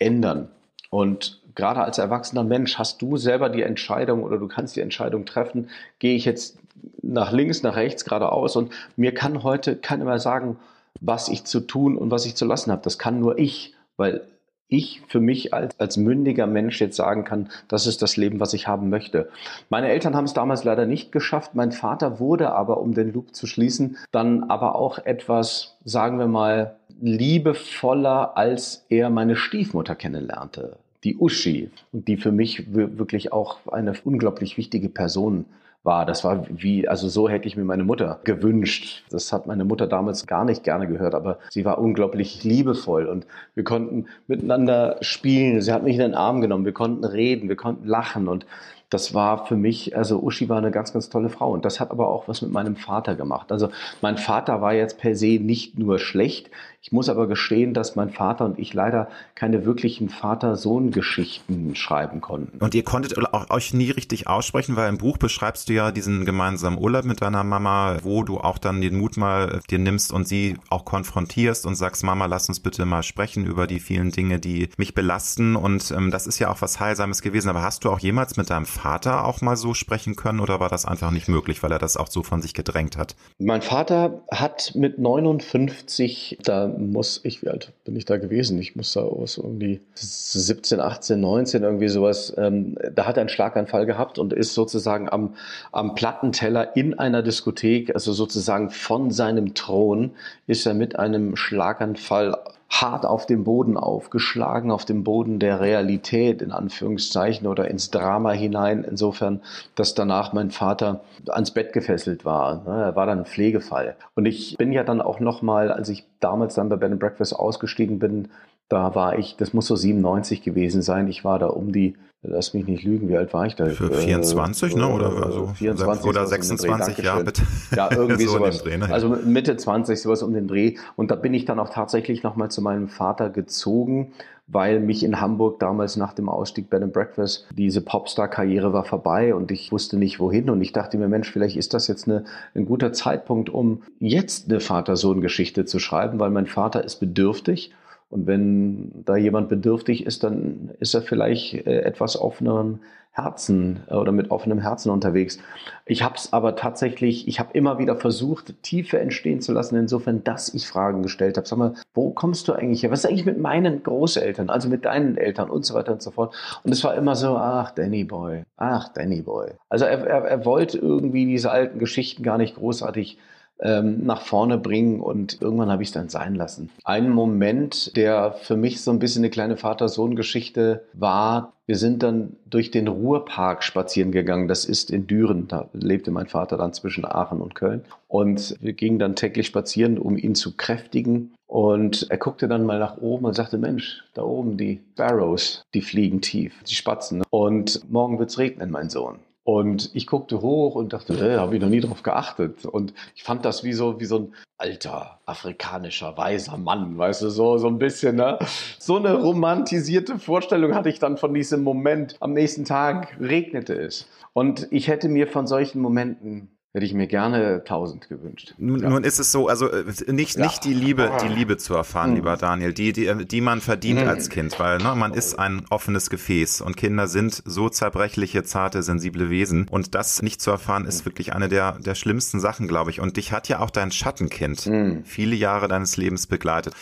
ändern. Und gerade als erwachsener Mensch hast du selber die Entscheidung oder du kannst die Entscheidung treffen, gehe ich jetzt nach links, nach rechts, geradeaus und mir kann heute keiner mehr sagen, was ich zu tun und was ich zu lassen habe. Das kann nur ich, weil ich für mich als, als mündiger Mensch jetzt sagen kann, das ist das Leben, was ich haben möchte. Meine Eltern haben es damals leider nicht geschafft. Mein Vater wurde aber, um den Loop zu schließen, dann aber auch etwas, sagen wir mal, liebevoller, als er meine Stiefmutter kennenlernte die Uschi die für mich wirklich auch eine unglaublich wichtige Person war. Das war wie, also so hätte ich mir meine Mutter gewünscht. Das hat meine Mutter damals gar nicht gerne gehört, aber sie war unglaublich liebevoll und wir konnten miteinander spielen. Sie hat mich in den Arm genommen, wir konnten reden, wir konnten lachen und das war für mich, also Uschi war eine ganz, ganz tolle Frau. Und das hat aber auch was mit meinem Vater gemacht. Also mein Vater war jetzt per se nicht nur schlecht. Ich muss aber gestehen, dass mein Vater und ich leider keine wirklichen Vater-Sohn-Geschichten schreiben konnten. Und ihr konntet auch euch nie richtig aussprechen, weil im Buch beschreibst du ja diesen gemeinsamen Urlaub mit deiner Mama, wo du auch dann den Mut mal dir nimmst und sie auch konfrontierst und sagst, Mama, lass uns bitte mal sprechen über die vielen Dinge, die mich belasten. Und ähm, das ist ja auch was Heilsames gewesen. Aber hast du auch jemals mit deinem Vater auch mal so sprechen können oder war das einfach nicht möglich, weil er das auch so von sich gedrängt hat? Mein Vater hat mit 59 da muss ich, wie alt bin ich da gewesen? Ich muss da aus irgendwie 17, 18, 19, irgendwie sowas. Ähm, da hat er einen Schlaganfall gehabt und ist sozusagen am, am Plattenteller in einer Diskothek, also sozusagen von seinem Thron, ist er mit einem Schlaganfall hart auf dem Boden aufgeschlagen, auf dem Boden der Realität in Anführungszeichen oder ins Drama hinein. Insofern, dass danach mein Vater ans Bett gefesselt war. Ne, er war dann ein Pflegefall. Und ich bin ja dann auch nochmal, als ich damals dann bei Bed Breakfast ausgestiegen bin, da war ich, das muss so 97 gewesen sein. Ich war da um die, lass mich nicht lügen, wie alt war ich da? Für 24, äh, ne? Oder also 24 oder 26, ja, bitte. Ja, irgendwie so sowas. Dreh, ne? Also Mitte 20, sowas um den Dreh. Und da bin ich dann auch tatsächlich nochmal zu meinem Vater gezogen, weil mich in Hamburg damals nach dem Ausstieg Bed and Breakfast diese Popstar-Karriere war vorbei und ich wusste nicht wohin. Und ich dachte mir, Mensch, vielleicht ist das jetzt eine, ein guter Zeitpunkt, um jetzt eine Vater-Sohn-Geschichte zu schreiben, weil mein Vater ist bedürftig und wenn da jemand bedürftig ist, dann ist er vielleicht äh, etwas offeneren Herzen äh, oder mit offenem Herzen unterwegs. Ich habe es aber tatsächlich, ich habe immer wieder versucht, Tiefe entstehen zu lassen, insofern, dass ich Fragen gestellt habe. Sag mal, wo kommst du eigentlich her? Was ist eigentlich mit meinen Großeltern, also mit deinen Eltern und so weiter und so fort? Und es war immer so, ach, Danny Boy, ach, Danny Boy. Also er, er, er wollte irgendwie diese alten Geschichten gar nicht großartig ähm, nach vorne bringen und irgendwann habe ich es dann sein lassen. Ein Moment, der für mich so ein bisschen eine kleine Vater-Sohn-Geschichte war, wir sind dann durch den Ruhrpark spazieren gegangen. Das ist in Düren. Da lebte mein Vater dann zwischen Aachen und Köln. Und wir gingen dann täglich spazieren, um ihn zu kräftigen. Und er guckte dann mal nach oben und sagte, Mensch, da oben die Sparrows, die fliegen tief, die Spatzen. Und morgen wird's regnen, mein Sohn. Und ich guckte hoch und dachte, äh, habe ich noch nie drauf geachtet. Und ich fand das wie so, wie so ein alter afrikanischer weiser Mann, weißt du, so, so ein bisschen, ne? So eine romantisierte Vorstellung hatte ich dann von diesem Moment. Am nächsten Tag regnete es. Und ich hätte mir von solchen Momenten Hätte ich mir gerne tausend gewünscht. Nun, ja. nun ist es so, also äh, nicht, ja. nicht die Liebe, die Liebe zu erfahren, mhm. lieber Daniel, die, die, die man verdient mhm. als Kind, weil ne, man ist ein offenes Gefäß und Kinder sind so zerbrechliche, zarte, sensible Wesen und das nicht zu erfahren ist wirklich eine der, der schlimmsten Sachen, glaube ich. Und dich hat ja auch dein Schattenkind mhm. viele Jahre deines Lebens begleitet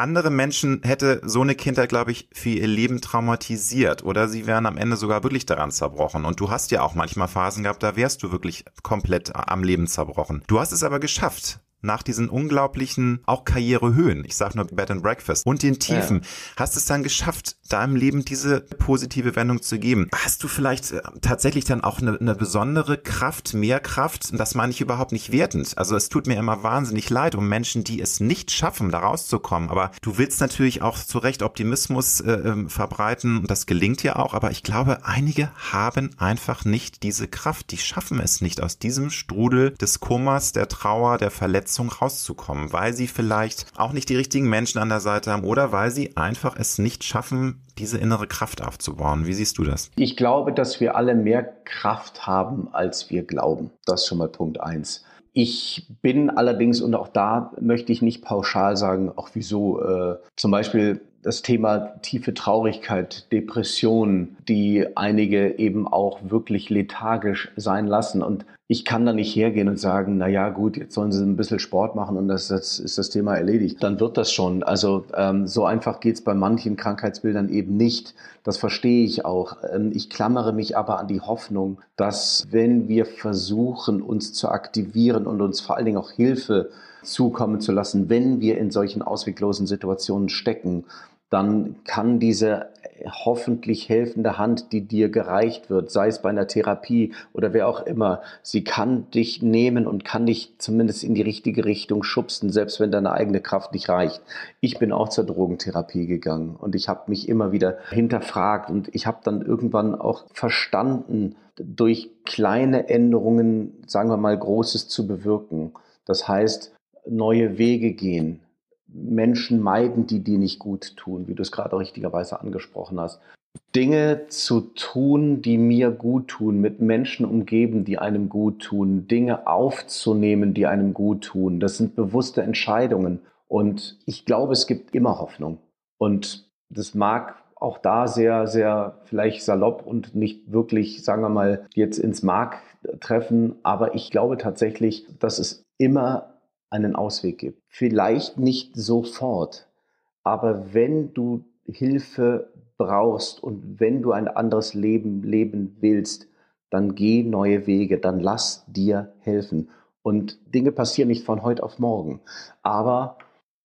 andere Menschen hätte so eine Kindheit, glaube ich, für ihr Leben traumatisiert oder sie wären am Ende sogar wirklich daran zerbrochen. Und du hast ja auch manchmal Phasen gehabt, da wärst du wirklich komplett am Leben zerbrochen. Du hast es aber geschafft, nach diesen unglaublichen auch Karrierehöhen, ich sage nur Bed and Breakfast und den Tiefen, ja. hast es dann geschafft, deinem Leben diese positive Wendung zu geben. Hast du vielleicht äh, tatsächlich dann auch eine, eine besondere Kraft, mehr Kraft? Das meine ich überhaupt nicht wertend. Also es tut mir immer wahnsinnig leid um Menschen, die es nicht schaffen, da rauszukommen. Aber du willst natürlich auch zu Recht Optimismus äh, ähm, verbreiten und das gelingt ja auch. Aber ich glaube, einige haben einfach nicht diese Kraft. Die schaffen es nicht aus diesem Strudel des Kummers, der Trauer, der Verletzung Verletzung rauszukommen, weil sie vielleicht auch nicht die richtigen Menschen an der Seite haben oder weil sie einfach es nicht schaffen, diese innere Kraft aufzubauen. Wie siehst du das? Ich glaube, dass wir alle mehr Kraft haben, als wir glauben. Das ist schon mal Punkt eins. Ich bin allerdings, und auch da möchte ich nicht pauschal sagen, auch wieso, äh, zum Beispiel das Thema tiefe Traurigkeit, Depression, die einige eben auch wirklich lethargisch sein lassen. Und ich kann da nicht hergehen und sagen, na ja, gut, jetzt sollen sie ein bisschen Sport machen und das, das ist das Thema erledigt. Dann wird das schon. Also ähm, so einfach geht's bei manchen Krankheitsbildern eben nicht. Das verstehe ich auch. Ähm, ich klammere mich aber an die Hoffnung, dass wenn wir versuchen, uns zu aktivieren und uns vor allen Dingen auch Hilfe zukommen zu lassen, wenn wir in solchen ausweglosen Situationen stecken, dann kann diese hoffentlich helfende Hand, die dir gereicht wird, sei es bei einer Therapie oder wer auch immer, sie kann dich nehmen und kann dich zumindest in die richtige Richtung schubsen, selbst wenn deine eigene Kraft nicht reicht. Ich bin auch zur Drogentherapie gegangen und ich habe mich immer wieder hinterfragt und ich habe dann irgendwann auch verstanden, durch kleine Änderungen, sagen wir mal, Großes zu bewirken. Das heißt, neue Wege gehen, Menschen meiden, die dir nicht gut tun, wie du es gerade richtigerweise angesprochen hast. Dinge zu tun, die mir gut tun, mit Menschen umgeben, die einem gut tun, Dinge aufzunehmen, die einem gut tun. Das sind bewusste Entscheidungen. Und ich glaube, es gibt immer Hoffnung. Und das mag auch da sehr, sehr vielleicht salopp und nicht wirklich, sagen wir mal, jetzt ins Mark treffen. Aber ich glaube tatsächlich, dass es immer einen Ausweg gibt. Vielleicht nicht sofort, aber wenn du Hilfe brauchst und wenn du ein anderes Leben leben willst, dann geh neue Wege, dann lass dir helfen. Und Dinge passieren nicht von heute auf morgen. Aber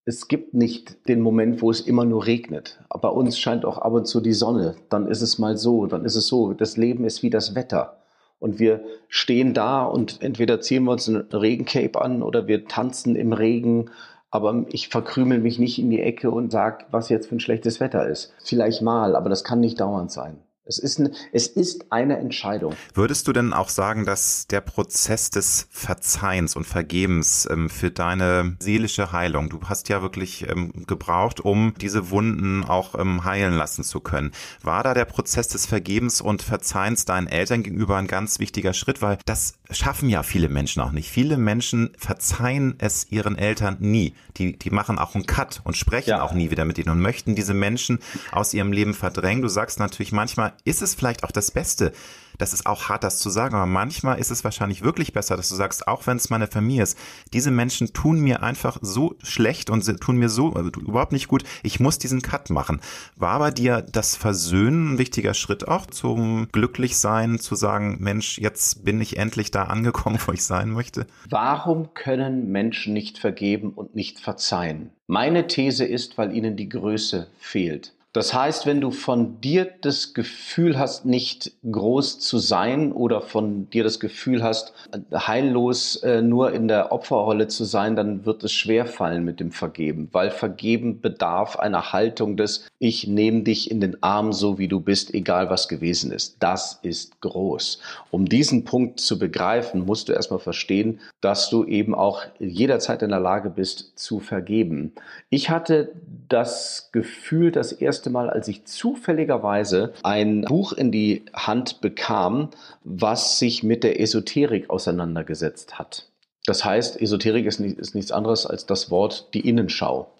es gibt nicht den Moment, wo es immer nur regnet. Bei uns scheint auch ab und zu die Sonne. Dann ist es mal so, dann ist es so. Das Leben ist wie das Wetter und wir stehen da und entweder ziehen wir uns ein Regencape an oder wir tanzen im Regen. Aber ich verkrümel mich nicht in die Ecke und sage, was jetzt für ein schlechtes Wetter ist. Vielleicht mal, aber das kann nicht dauernd sein. Es ist, ein, es ist eine Entscheidung. Würdest du denn auch sagen, dass der Prozess des Verzeihens und Vergebens ähm, für deine seelische Heilung, du hast ja wirklich ähm, gebraucht, um diese Wunden auch ähm, heilen lassen zu können. War da der Prozess des Vergebens und Verzeihens deinen Eltern gegenüber ein ganz wichtiger Schritt? Weil das schaffen ja viele Menschen auch nicht. Viele Menschen verzeihen es ihren Eltern nie. Die, die machen auch einen Cut und sprechen ja. auch nie wieder mit ihnen und möchten diese Menschen aus ihrem Leben verdrängen. Du sagst natürlich, manchmal ist es vielleicht auch das Beste, das ist auch hart, das zu sagen, aber manchmal ist es wahrscheinlich wirklich besser, dass du sagst, auch wenn es meine Familie ist, diese Menschen tun mir einfach so schlecht und tun mir so also, überhaupt nicht gut, ich muss diesen Cut machen. War bei dir das Versöhnen ein wichtiger Schritt auch zum Glücklichsein, zu sagen, Mensch, jetzt bin ich endlich da angekommen, wo ich sein möchte? Warum können Menschen nicht vergeben und nicht verzeihen? Meine These ist, weil ihnen die Größe fehlt. Das heißt, wenn du von dir das Gefühl hast, nicht groß zu sein oder von dir das Gefühl hast, heillos äh, nur in der Opferrolle zu sein, dann wird es schwer fallen mit dem Vergeben, weil Vergeben bedarf einer Haltung des Ich nehme dich in den Arm so wie du bist, egal was gewesen ist. Das ist groß. Um diesen Punkt zu begreifen, musst du erstmal verstehen, dass du eben auch jederzeit in der Lage bist zu vergeben. Ich hatte das Gefühl, das erste Mal, als ich zufälligerweise ein Buch in die Hand bekam, was sich mit der Esoterik auseinandergesetzt hat. Das heißt, Esoterik ist, nicht, ist nichts anderes als das Wort die Innenschau.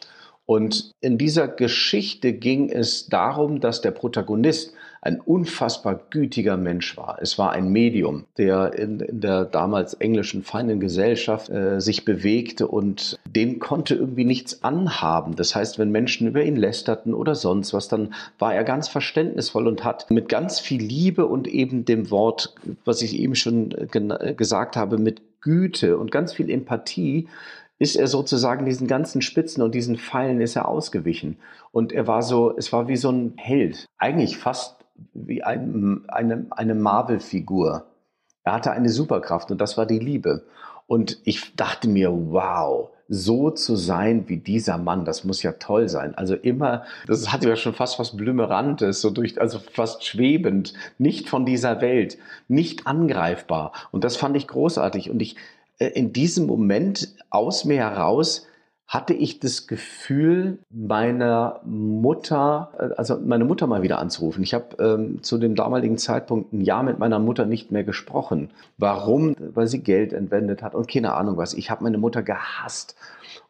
Und in dieser Geschichte ging es darum, dass der Protagonist ein unfassbar gütiger Mensch war. Es war ein Medium, der in, in der damals englischen feinen Gesellschaft äh, sich bewegte und dem konnte irgendwie nichts anhaben. Das heißt, wenn Menschen über ihn lästerten oder sonst was, dann war er ganz verständnisvoll und hat mit ganz viel Liebe und eben dem Wort, was ich eben schon gesagt habe, mit Güte und ganz viel Empathie ist er sozusagen diesen ganzen Spitzen und diesen Pfeilen ist er ausgewichen. Und er war so, es war wie so ein Held. Eigentlich fast wie ein, eine, eine Marvel-Figur. Er hatte eine Superkraft und das war die Liebe. Und ich dachte mir, wow, so zu sein wie dieser Mann, das muss ja toll sein. Also immer, das hatte ja schon fast was Blümerantes, so durch, also fast schwebend, nicht von dieser Welt, nicht angreifbar. Und das fand ich großartig. Und ich, äh, in diesem Moment aus mir heraus hatte ich das Gefühl, meiner Mutter, äh, also meine Mutter mal wieder anzurufen. Ich habe ähm, zu dem damaligen Zeitpunkt ein Jahr mit meiner Mutter nicht mehr gesprochen. Warum? Weil sie Geld entwendet hat und keine Ahnung was. Ich habe meine Mutter gehasst.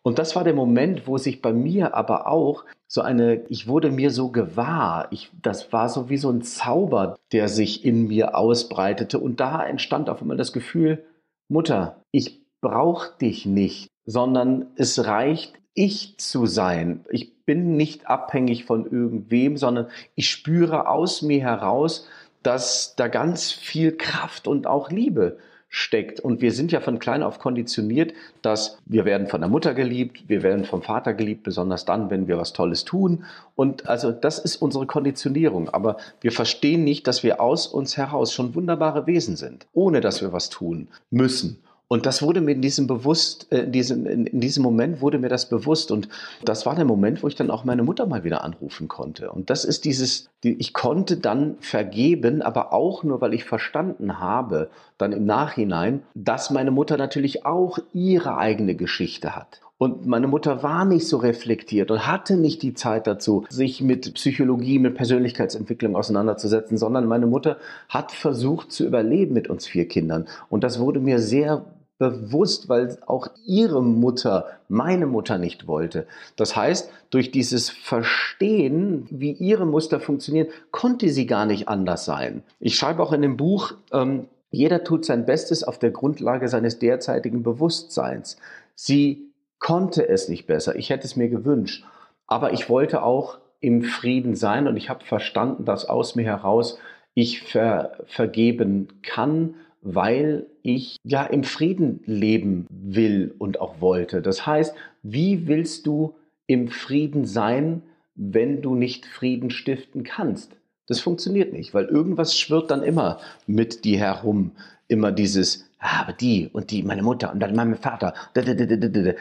Und das war der Moment, wo sich bei mir aber auch so eine, ich wurde mir so gewahr, ich, das war so wie so ein Zauber, der sich in mir ausbreitete. Und da entstand auf einmal das Gefühl, Mutter, ich brauche dich nicht sondern es reicht, ich zu sein. Ich bin nicht abhängig von irgendwem, sondern ich spüre aus mir heraus, dass da ganz viel Kraft und auch Liebe steckt. Und wir sind ja von klein auf konditioniert, dass wir werden von der Mutter geliebt, wir werden vom Vater geliebt, besonders dann, wenn wir was Tolles tun. Und also das ist unsere Konditionierung. Aber wir verstehen nicht, dass wir aus uns heraus schon wunderbare Wesen sind, ohne dass wir was tun müssen. Und das wurde mir in diesem bewusst, äh, in diesem, in, diesem Moment wurde mir das bewusst. Und das war der Moment, wo ich dann auch meine Mutter mal wieder anrufen konnte. Und das ist dieses, ich konnte dann vergeben, aber auch nur, weil ich verstanden habe, dann im Nachhinein, dass meine Mutter natürlich auch ihre eigene Geschichte hat. Und meine Mutter war nicht so reflektiert und hatte nicht die Zeit dazu, sich mit Psychologie, mit Persönlichkeitsentwicklung auseinanderzusetzen, sondern meine Mutter hat versucht zu überleben mit uns vier Kindern. Und das wurde mir sehr bewusst, weil auch ihre Mutter meine Mutter nicht wollte. Das heißt, durch dieses Verstehen, wie ihre Muster funktionieren, konnte sie gar nicht anders sein. Ich schreibe auch in dem Buch, ähm, jeder tut sein Bestes auf der Grundlage seines derzeitigen Bewusstseins. Sie konnte es nicht besser. Ich hätte es mir gewünscht. Aber ich wollte auch im Frieden sein und ich habe verstanden, dass aus mir heraus ich ver vergeben kann weil ich ja im Frieden leben will und auch wollte. Das heißt, wie willst du im Frieden sein, wenn du nicht Frieden stiften kannst? Das funktioniert nicht, weil irgendwas schwirrt dann immer mit dir herum. Immer dieses, ah, aber die und die, meine Mutter und dann mein Vater.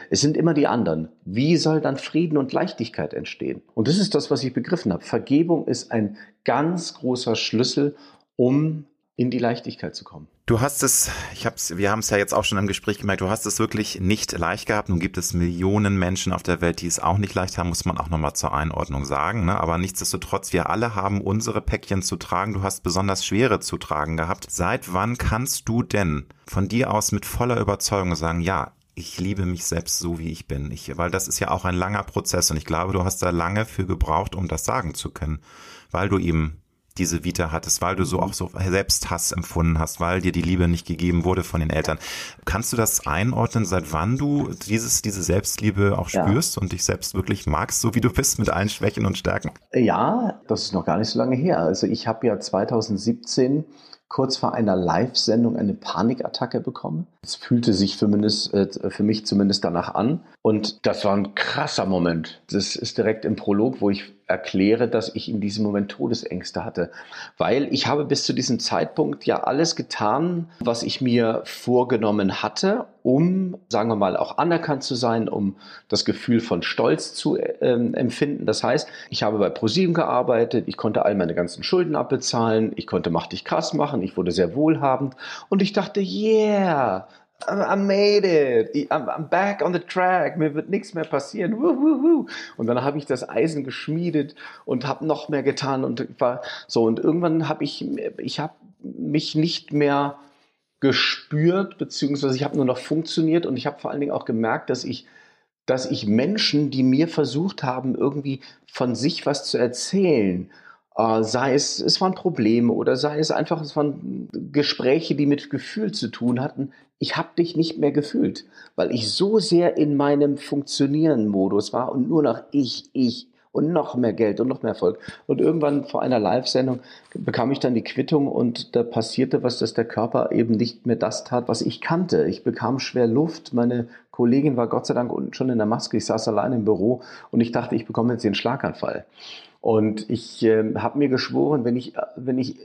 Es sind immer die anderen. Wie soll dann Frieden und Leichtigkeit entstehen? Und das ist das, was ich begriffen habe. Vergebung ist ein ganz großer Schlüssel, um in die Leichtigkeit zu kommen. Du hast es, ich hab's, wir haben es ja jetzt auch schon im Gespräch gemerkt, du hast es wirklich nicht leicht gehabt. Nun gibt es Millionen Menschen auf der Welt, die es auch nicht leicht haben, muss man auch nochmal zur Einordnung sagen. Ne? Aber nichtsdestotrotz, wir alle haben unsere Päckchen zu tragen. Du hast besonders schwere zu tragen gehabt. Seit wann kannst du denn von dir aus mit voller Überzeugung sagen, ja, ich liebe mich selbst so, wie ich bin. Ich, weil das ist ja auch ein langer Prozess und ich glaube, du hast da lange für gebraucht, um das sagen zu können, weil du eben diese Vita hattest, weil du so auch so Selbsthass empfunden hast, weil dir die Liebe nicht gegeben wurde von den Eltern. Kannst du das einordnen, seit wann du dieses, diese Selbstliebe auch spürst ja. und dich selbst wirklich magst, so wie du bist, mit allen Schwächen und Stärken? Ja, das ist noch gar nicht so lange her. Also ich habe ja 2017 kurz vor einer Live-Sendung eine Panikattacke bekommen. Es fühlte sich für, äh, für, mich zumindest danach an. Und das war ein krasser Moment. Das ist direkt im Prolog, wo ich erkläre, dass ich in diesem Moment Todesängste hatte. Weil ich habe bis zu diesem Zeitpunkt ja alles getan, was ich mir vorgenommen hatte, um, sagen wir mal, auch anerkannt zu sein, um das Gefühl von Stolz zu äh, empfinden. Das heißt, ich habe bei ProSieben gearbeitet, ich konnte all meine ganzen Schulden abbezahlen, ich konnte Mach dich krass machen, ich wurde sehr wohlhabend und ich dachte, yeah, I made it. I'm, back on the track. Mir wird nichts mehr passieren. Und dann habe ich das Eisen geschmiedet und habe noch mehr getan und war so. Und irgendwann habe ich, ich habe mich nicht mehr gespürt, beziehungsweise ich habe nur noch funktioniert und ich habe vor allen Dingen auch gemerkt, dass ich, dass ich Menschen, die mir versucht haben, irgendwie von sich was zu erzählen, äh, sei es, es waren Probleme oder sei es einfach, es waren Gespräche, die mit Gefühl zu tun hatten. Ich habe dich nicht mehr gefühlt, weil ich so sehr in meinem Funktionieren-Modus war und nur noch ich, ich und noch mehr Geld und noch mehr Erfolg. Und irgendwann vor einer Live-Sendung bekam ich dann die Quittung und da passierte was, dass der Körper eben nicht mehr das tat, was ich kannte. Ich bekam schwer Luft. Meine Kollegin war Gott sei Dank unten schon in der Maske. Ich saß allein im Büro und ich dachte, ich bekomme jetzt den Schlaganfall. Und ich äh, habe mir geschworen, wenn ich, wenn ich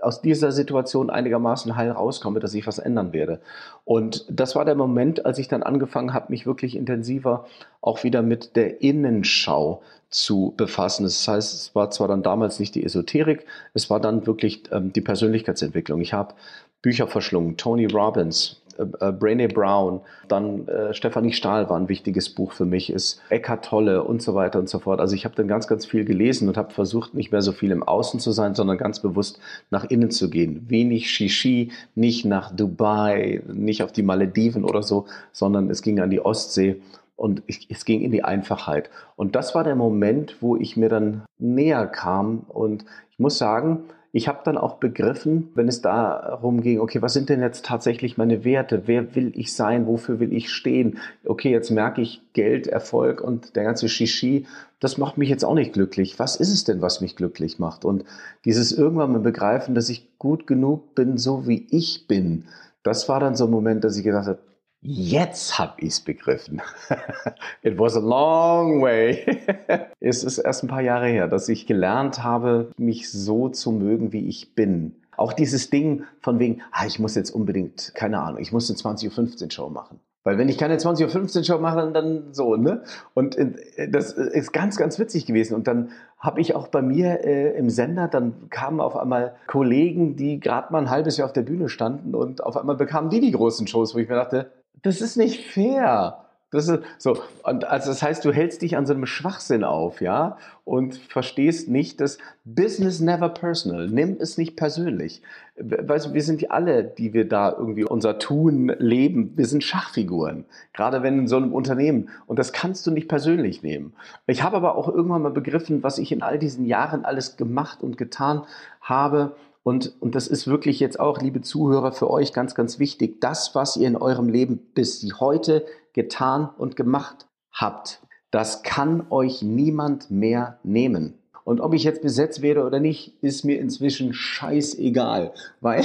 aus dieser Situation einigermaßen heil rauskomme, dass ich was ändern werde. Und das war der Moment, als ich dann angefangen habe, mich wirklich intensiver auch wieder mit der Innenschau zu befassen. Das heißt, es war zwar dann damals nicht die Esoterik, es war dann wirklich ähm, die Persönlichkeitsentwicklung. Ich habe Bücher verschlungen, Tony Robbins, äh, äh, Brené Brown, dann äh, Stefanie Stahl war ein wichtiges Buch für mich, ist Eckhart Tolle und so weiter und so fort. Also ich habe dann ganz, ganz viel gelesen und habe versucht, nicht mehr so viel im Außen zu sein, sondern ganz bewusst nach innen zu gehen. Wenig Shishi, nicht nach Dubai, nicht auf die Malediven oder so, sondern es ging an die Ostsee und ich, es ging in die Einfachheit. Und das war der Moment, wo ich mir dann näher kam und ich muss sagen, ich habe dann auch begriffen, wenn es darum ging, okay, was sind denn jetzt tatsächlich meine Werte? Wer will ich sein? Wofür will ich stehen? Okay, jetzt merke ich Geld, Erfolg und der ganze Shishi, das macht mich jetzt auch nicht glücklich. Was ist es denn, was mich glücklich macht? Und dieses irgendwann mal begreifen, dass ich gut genug bin, so wie ich bin, das war dann so ein Moment, dass ich gedacht habe, Jetzt habe ich es begriffen. It was a long way. es ist erst ein paar Jahre her, dass ich gelernt habe, mich so zu mögen, wie ich bin. Auch dieses Ding von wegen, ah, ich muss jetzt unbedingt, keine Ahnung, ich muss eine 20.15 Uhr Show machen. Weil wenn ich keine 20.15 Uhr Show mache, dann so, ne? Und äh, das ist ganz, ganz witzig gewesen. Und dann habe ich auch bei mir äh, im Sender, dann kamen auf einmal Kollegen, die gerade mal ein halbes Jahr auf der Bühne standen und auf einmal bekamen die die großen Shows, wo ich mir dachte, das ist nicht fair. Das ist so. Und also das heißt, du hältst dich an so einem Schwachsinn auf, ja, und verstehst nicht, dass Business never personal. Nimm es nicht persönlich. Weißt du, wir sind die alle, die wir da irgendwie unser Tun leben. Wir sind Schachfiguren. Gerade wenn in so einem Unternehmen. Und das kannst du nicht persönlich nehmen. Ich habe aber auch irgendwann mal begriffen, was ich in all diesen Jahren alles gemacht und getan habe und, und das ist wirklich jetzt auch, liebe Zuhörer, für euch ganz, ganz wichtig. Das, was ihr in eurem Leben bis heute getan und gemacht habt, das kann euch niemand mehr nehmen. Und ob ich jetzt besetzt werde oder nicht, ist mir inzwischen scheißegal, weil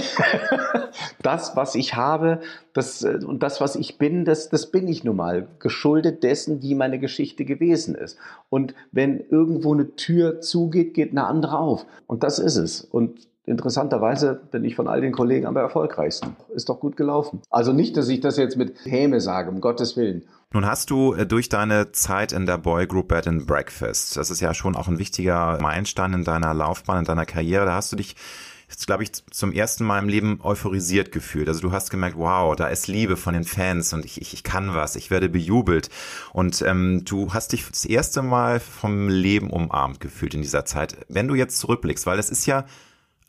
das, was ich habe, das, und das, was ich bin, das, das bin ich nun mal, geschuldet dessen, wie meine Geschichte gewesen ist. Und wenn irgendwo eine Tür zugeht, geht eine andere auf. Und das ist es. Und Interessanterweise bin ich von all den Kollegen am erfolgreichsten. Ist doch gut gelaufen. Also nicht, dass ich das jetzt mit Häme sage, um Gottes Willen. Nun hast du äh, durch deine Zeit in der Boy Group Bed and Breakfast, das ist ja schon auch ein wichtiger Meilenstein in deiner Laufbahn, in deiner Karriere, da hast du dich glaube ich, zum ersten Mal im Leben euphorisiert gefühlt. Also du hast gemerkt, wow, da ist Liebe von den Fans und ich, ich, ich kann was, ich werde bejubelt. Und ähm, du hast dich das erste Mal vom Leben umarmt gefühlt in dieser Zeit. Wenn du jetzt zurückblickst, weil es ist ja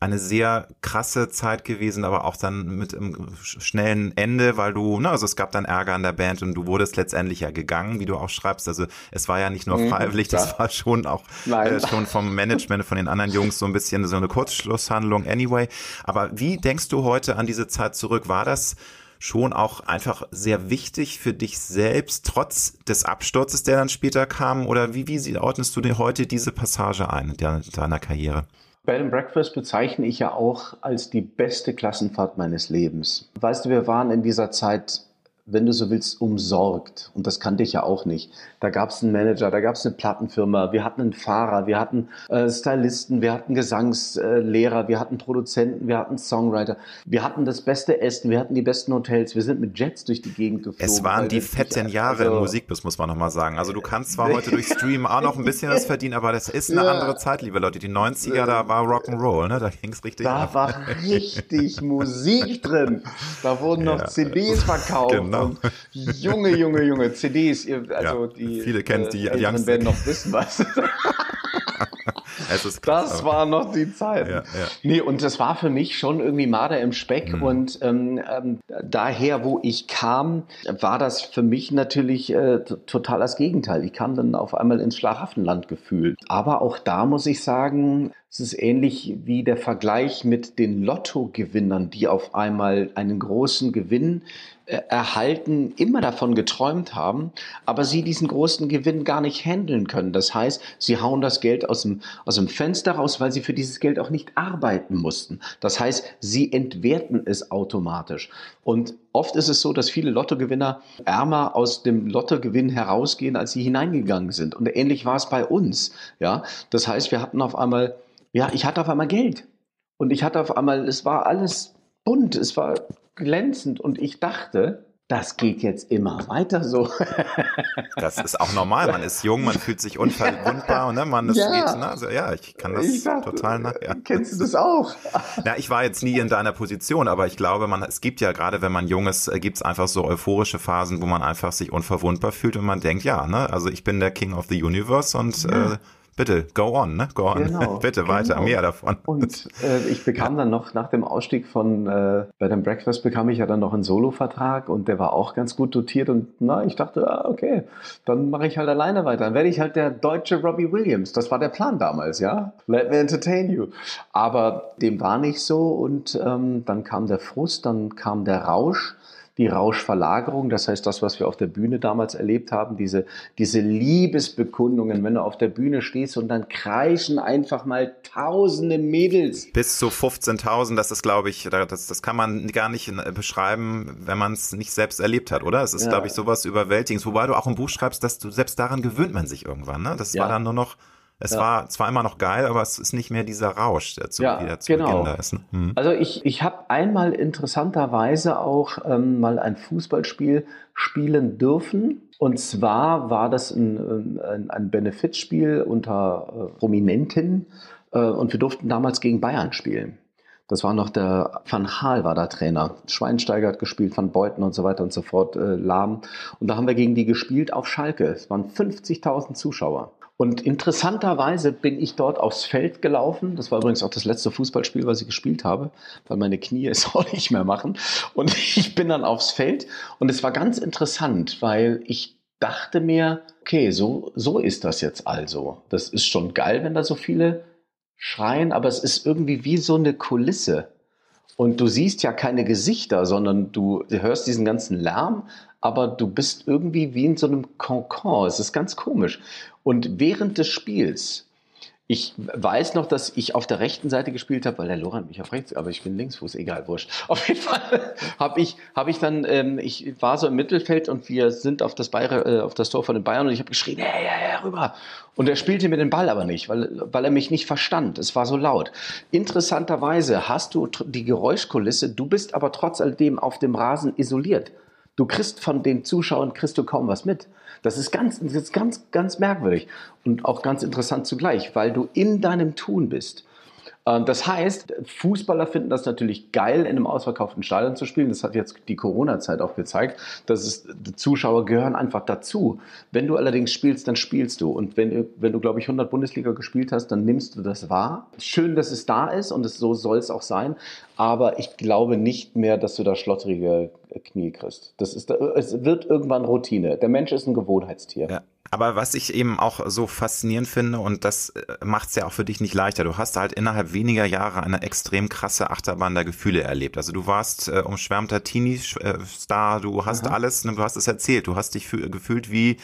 eine sehr krasse Zeit gewesen, aber auch dann mit einem schnellen Ende, weil du, ne, also es gab dann Ärger an der Band und du wurdest letztendlich ja gegangen, wie du auch schreibst. Also es war ja nicht nur mhm, freiwillig, das ja. war schon auch äh, schon vom Management von den anderen Jungs so ein bisschen so eine Kurzschlusshandlung anyway. Aber wie denkst du heute an diese Zeit zurück? War das schon auch einfach sehr wichtig für dich selbst, trotz des Absturzes, der dann später kam? Oder wie, wie ordnest du dir heute diese Passage ein in deiner Karriere? Bed and Breakfast bezeichne ich ja auch als die beste Klassenfahrt meines Lebens. Weißt du, wir waren in dieser Zeit wenn du so willst, umsorgt. Und das kannte ich ja auch nicht. Da gab es einen Manager, da gab es eine Plattenfirma, wir hatten einen Fahrer, wir hatten äh, Stylisten, wir hatten Gesangslehrer, wir hatten Produzenten, wir hatten Songwriter, wir hatten das beste Essen, wir hatten die besten Hotels, wir sind mit Jets durch die Gegend geflogen. Es waren die fetten Jahre also, im Musikbiss, muss man nochmal sagen. Also du kannst zwar heute durch Stream auch noch ein bisschen was verdienen, aber das ist eine ja. andere Zeit, liebe Leute. Die 90er, da war Rock'n'Roll, ne? Da ging es richtig Da ab. war richtig Musik drin. Da wurden noch ja. CDs verkauft. Genau. Genau. Junge, Junge, Junge, CDs. Also ja, die viele kennen die, äh, die werden noch wissen, was. das war noch die Zeit. Ja, ja. Nee, und das war für mich schon irgendwie Marder im Speck. Mhm. Und ähm, ähm, daher, wo ich kam, war das für mich natürlich äh, total das Gegenteil. Ich kam dann auf einmal ins Schlaraffenland gefühlt. Aber auch da muss ich sagen, es ist ähnlich wie der Vergleich mit den Lottogewinnern, die auf einmal einen großen Gewinn äh, erhalten, immer davon geträumt haben, aber sie diesen großen Gewinn gar nicht handeln können. Das heißt, sie hauen das Geld aus dem, aus dem Fenster raus, weil sie für dieses Geld auch nicht arbeiten mussten. Das heißt, sie entwerten es automatisch. Und oft ist es so, dass viele Lottogewinner ärmer aus dem Lottogewinn herausgehen, als sie hineingegangen sind. Und ähnlich war es bei uns. Ja, das heißt, wir hatten auf einmal ja, ich hatte auf einmal Geld. Und ich hatte auf einmal, es war alles bunt, es war glänzend. Und ich dachte, das geht jetzt immer weiter so. das ist auch normal. Man ist jung, man fühlt sich unverwundbar, ne? Man ist ja. geht, ne? Also, ja, ich kann das ich dachte, total nachher. Kennst du das auch? Ja, ich war jetzt nie in deiner Position, aber ich glaube, man, es gibt ja gerade, wenn man jung ist, äh, gibt es einfach so euphorische Phasen, wo man einfach sich unverwundbar fühlt und man denkt, ja, ne? Also ich bin der King of the Universe und ja. äh, Bitte, go on, ne? Go on. Genau, Bitte weiter, genau. mehr davon. Und äh, ich bekam dann noch nach dem Ausstieg von äh, Bed and Breakfast bekam ich ja dann noch einen Solo-Vertrag und der war auch ganz gut dotiert und na, ich dachte, ah, okay, dann mache ich halt alleine weiter. Dann werde ich halt der deutsche Robbie Williams. Das war der Plan damals, ja. Let me entertain you. Aber dem war nicht so und ähm, dann kam der Frust, dann kam der Rausch die Rauschverlagerung, das heißt das, was wir auf der Bühne damals erlebt haben, diese, diese Liebesbekundungen, wenn du auf der Bühne stehst und dann kreischen einfach mal tausende Mädels. Bis zu 15.000, das ist, glaube ich, das, das kann man gar nicht beschreiben, wenn man es nicht selbst erlebt hat, oder? Es ist, ja. glaube ich, sowas Überwältigendes. Wobei du auch im Buch schreibst, dass du selbst daran gewöhnt man sich irgendwann, ne? Das ja. war dann nur noch es ja. war zwar immer noch geil, aber es ist nicht mehr dieser Rausch, der zu, ja, wieder zu genau. Beginn da ist. Ne? Mhm. Also ich, ich habe einmal interessanterweise auch ähm, mal ein Fußballspiel spielen dürfen. Und zwar war das ein, ein, ein Benefitspiel unter äh, Prominenten äh, und wir durften damals gegen Bayern spielen. Das war noch der Van Haal war der Trainer. Schweinsteiger hat gespielt, Van Beuten und so weiter und so fort, äh, Lahm. Und da haben wir gegen die gespielt auf Schalke. Es waren 50.000 Zuschauer. Und interessanterweise bin ich dort aufs Feld gelaufen. Das war übrigens auch das letzte Fußballspiel, was ich gespielt habe, weil meine Knie es auch nicht mehr machen. Und ich bin dann aufs Feld und es war ganz interessant, weil ich dachte mir, okay, so, so ist das jetzt also. Das ist schon geil, wenn da so viele schreien, aber es ist irgendwie wie so eine Kulisse. Und du siehst ja keine Gesichter, sondern du hörst diesen ganzen Lärm, aber du bist irgendwie wie in so einem Concon. Es ist ganz komisch. Und während des Spiels, ich weiß noch, dass ich auf der rechten Seite gespielt habe, weil der Loran mich auf rechts, aber ich bin Linksfuß, egal, wurscht. Auf jeden Fall habe ich, hab ich dann, ähm, ich war so im Mittelfeld und wir sind auf das, Bayer, äh, auf das Tor von den Bayern und ich habe geschrien, hey, hey, hey, rüber. Und er spielte mir den Ball aber nicht, weil, weil er mich nicht verstand. Es war so laut. Interessanterweise hast du die Geräuschkulisse, du bist aber trotz alledem auf dem Rasen isoliert. Du kriegst von den Zuschauern kriegst du kaum was mit. Das ist ganz, das ist ganz, ganz merkwürdig und auch ganz interessant zugleich, weil du in deinem Tun bist. Ähm, das heißt, Fußballer finden das natürlich geil, in einem ausverkauften Stadion zu spielen. Das hat jetzt die Corona-Zeit auch gezeigt. Es, die Zuschauer gehören einfach dazu. Wenn du allerdings spielst, dann spielst du. Und wenn, wenn du, glaube ich, 100 Bundesliga gespielt hast, dann nimmst du das wahr. Schön, dass es da ist und es, so soll es auch sein. Aber ich glaube nicht mehr, dass du da schlotterige Knie kriegst. Das ist, es wird irgendwann Routine. Der Mensch ist ein Gewohnheitstier. Ja. Aber was ich eben auch so faszinierend finde, und das äh, macht es ja auch für dich nicht leichter, du hast halt innerhalb weniger Jahre eine extrem krasse Achterbahn der Gefühle erlebt. Also du warst äh, umschwärmter Teenie-Star, du hast Aha. alles, ne, du hast es erzählt, du hast dich gefühlt wie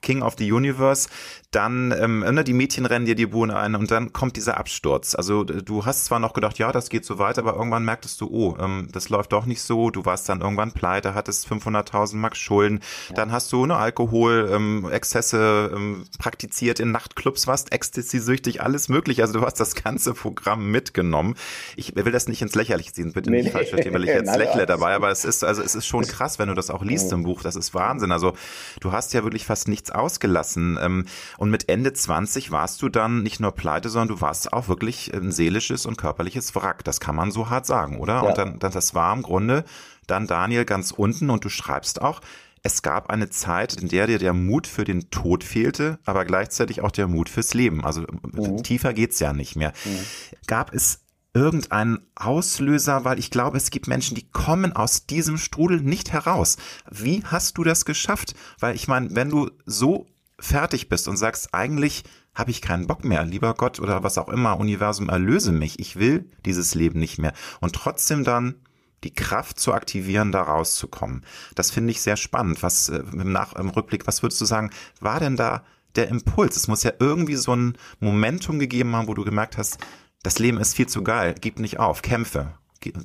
King of the Universe, dann ähm, ne, die Mädchen rennen dir die Buhne ein und dann kommt dieser Absturz. Also du hast zwar noch gedacht, ja, das geht so weiter, aber irgendwann merktest du, oh, ähm, das läuft doch nicht so. Du warst dann irgendwann pleite, hattest 500.000 Mark Schulden. Ja. Dann hast du ne Alkohol, ähm, Exzesse ähm, praktiziert in Nachtclubs, warst Ecstasy-süchtig, alles mögliche. Also du hast das ganze Programm mitgenommen. Ich will das nicht ins Lächerliche ziehen, bitte nee, nicht falsch verstehen, weil ich jetzt lächle dabei, aber es ist also es ist schon krass, wenn du das auch liest im Buch. Das ist Wahnsinn. Also du hast ja wirklich fast nichts ausgelassen. Ähm, und mit Ende 20 warst du dann nicht nur pleite, sondern du warst auch wirklich ein seelisches und körperliches Wrack. Das kann man so hart sagen, oder? Ja. Und dann, dann, das war im Grunde dann Daniel ganz unten und du schreibst auch, es gab eine Zeit, in der dir der Mut für den Tod fehlte, aber gleichzeitig auch der Mut fürs Leben. Also mhm. tiefer geht's ja nicht mehr. Mhm. Gab es irgendeinen Auslöser, weil ich glaube, es gibt Menschen, die kommen aus diesem Strudel nicht heraus. Wie hast du das geschafft? Weil ich meine, wenn du so fertig bist und sagst, eigentlich habe ich keinen Bock mehr, lieber Gott oder was auch immer, Universum, erlöse mich, ich will dieses Leben nicht mehr. Und trotzdem dann die Kraft zu aktivieren, da rauszukommen. Das finde ich sehr spannend. Was äh, im, Nach im Rückblick, was würdest du sagen, war denn da der Impuls? Es muss ja irgendwie so ein Momentum gegeben haben, wo du gemerkt hast, das Leben ist viel zu geil, gib nicht auf, kämpfe.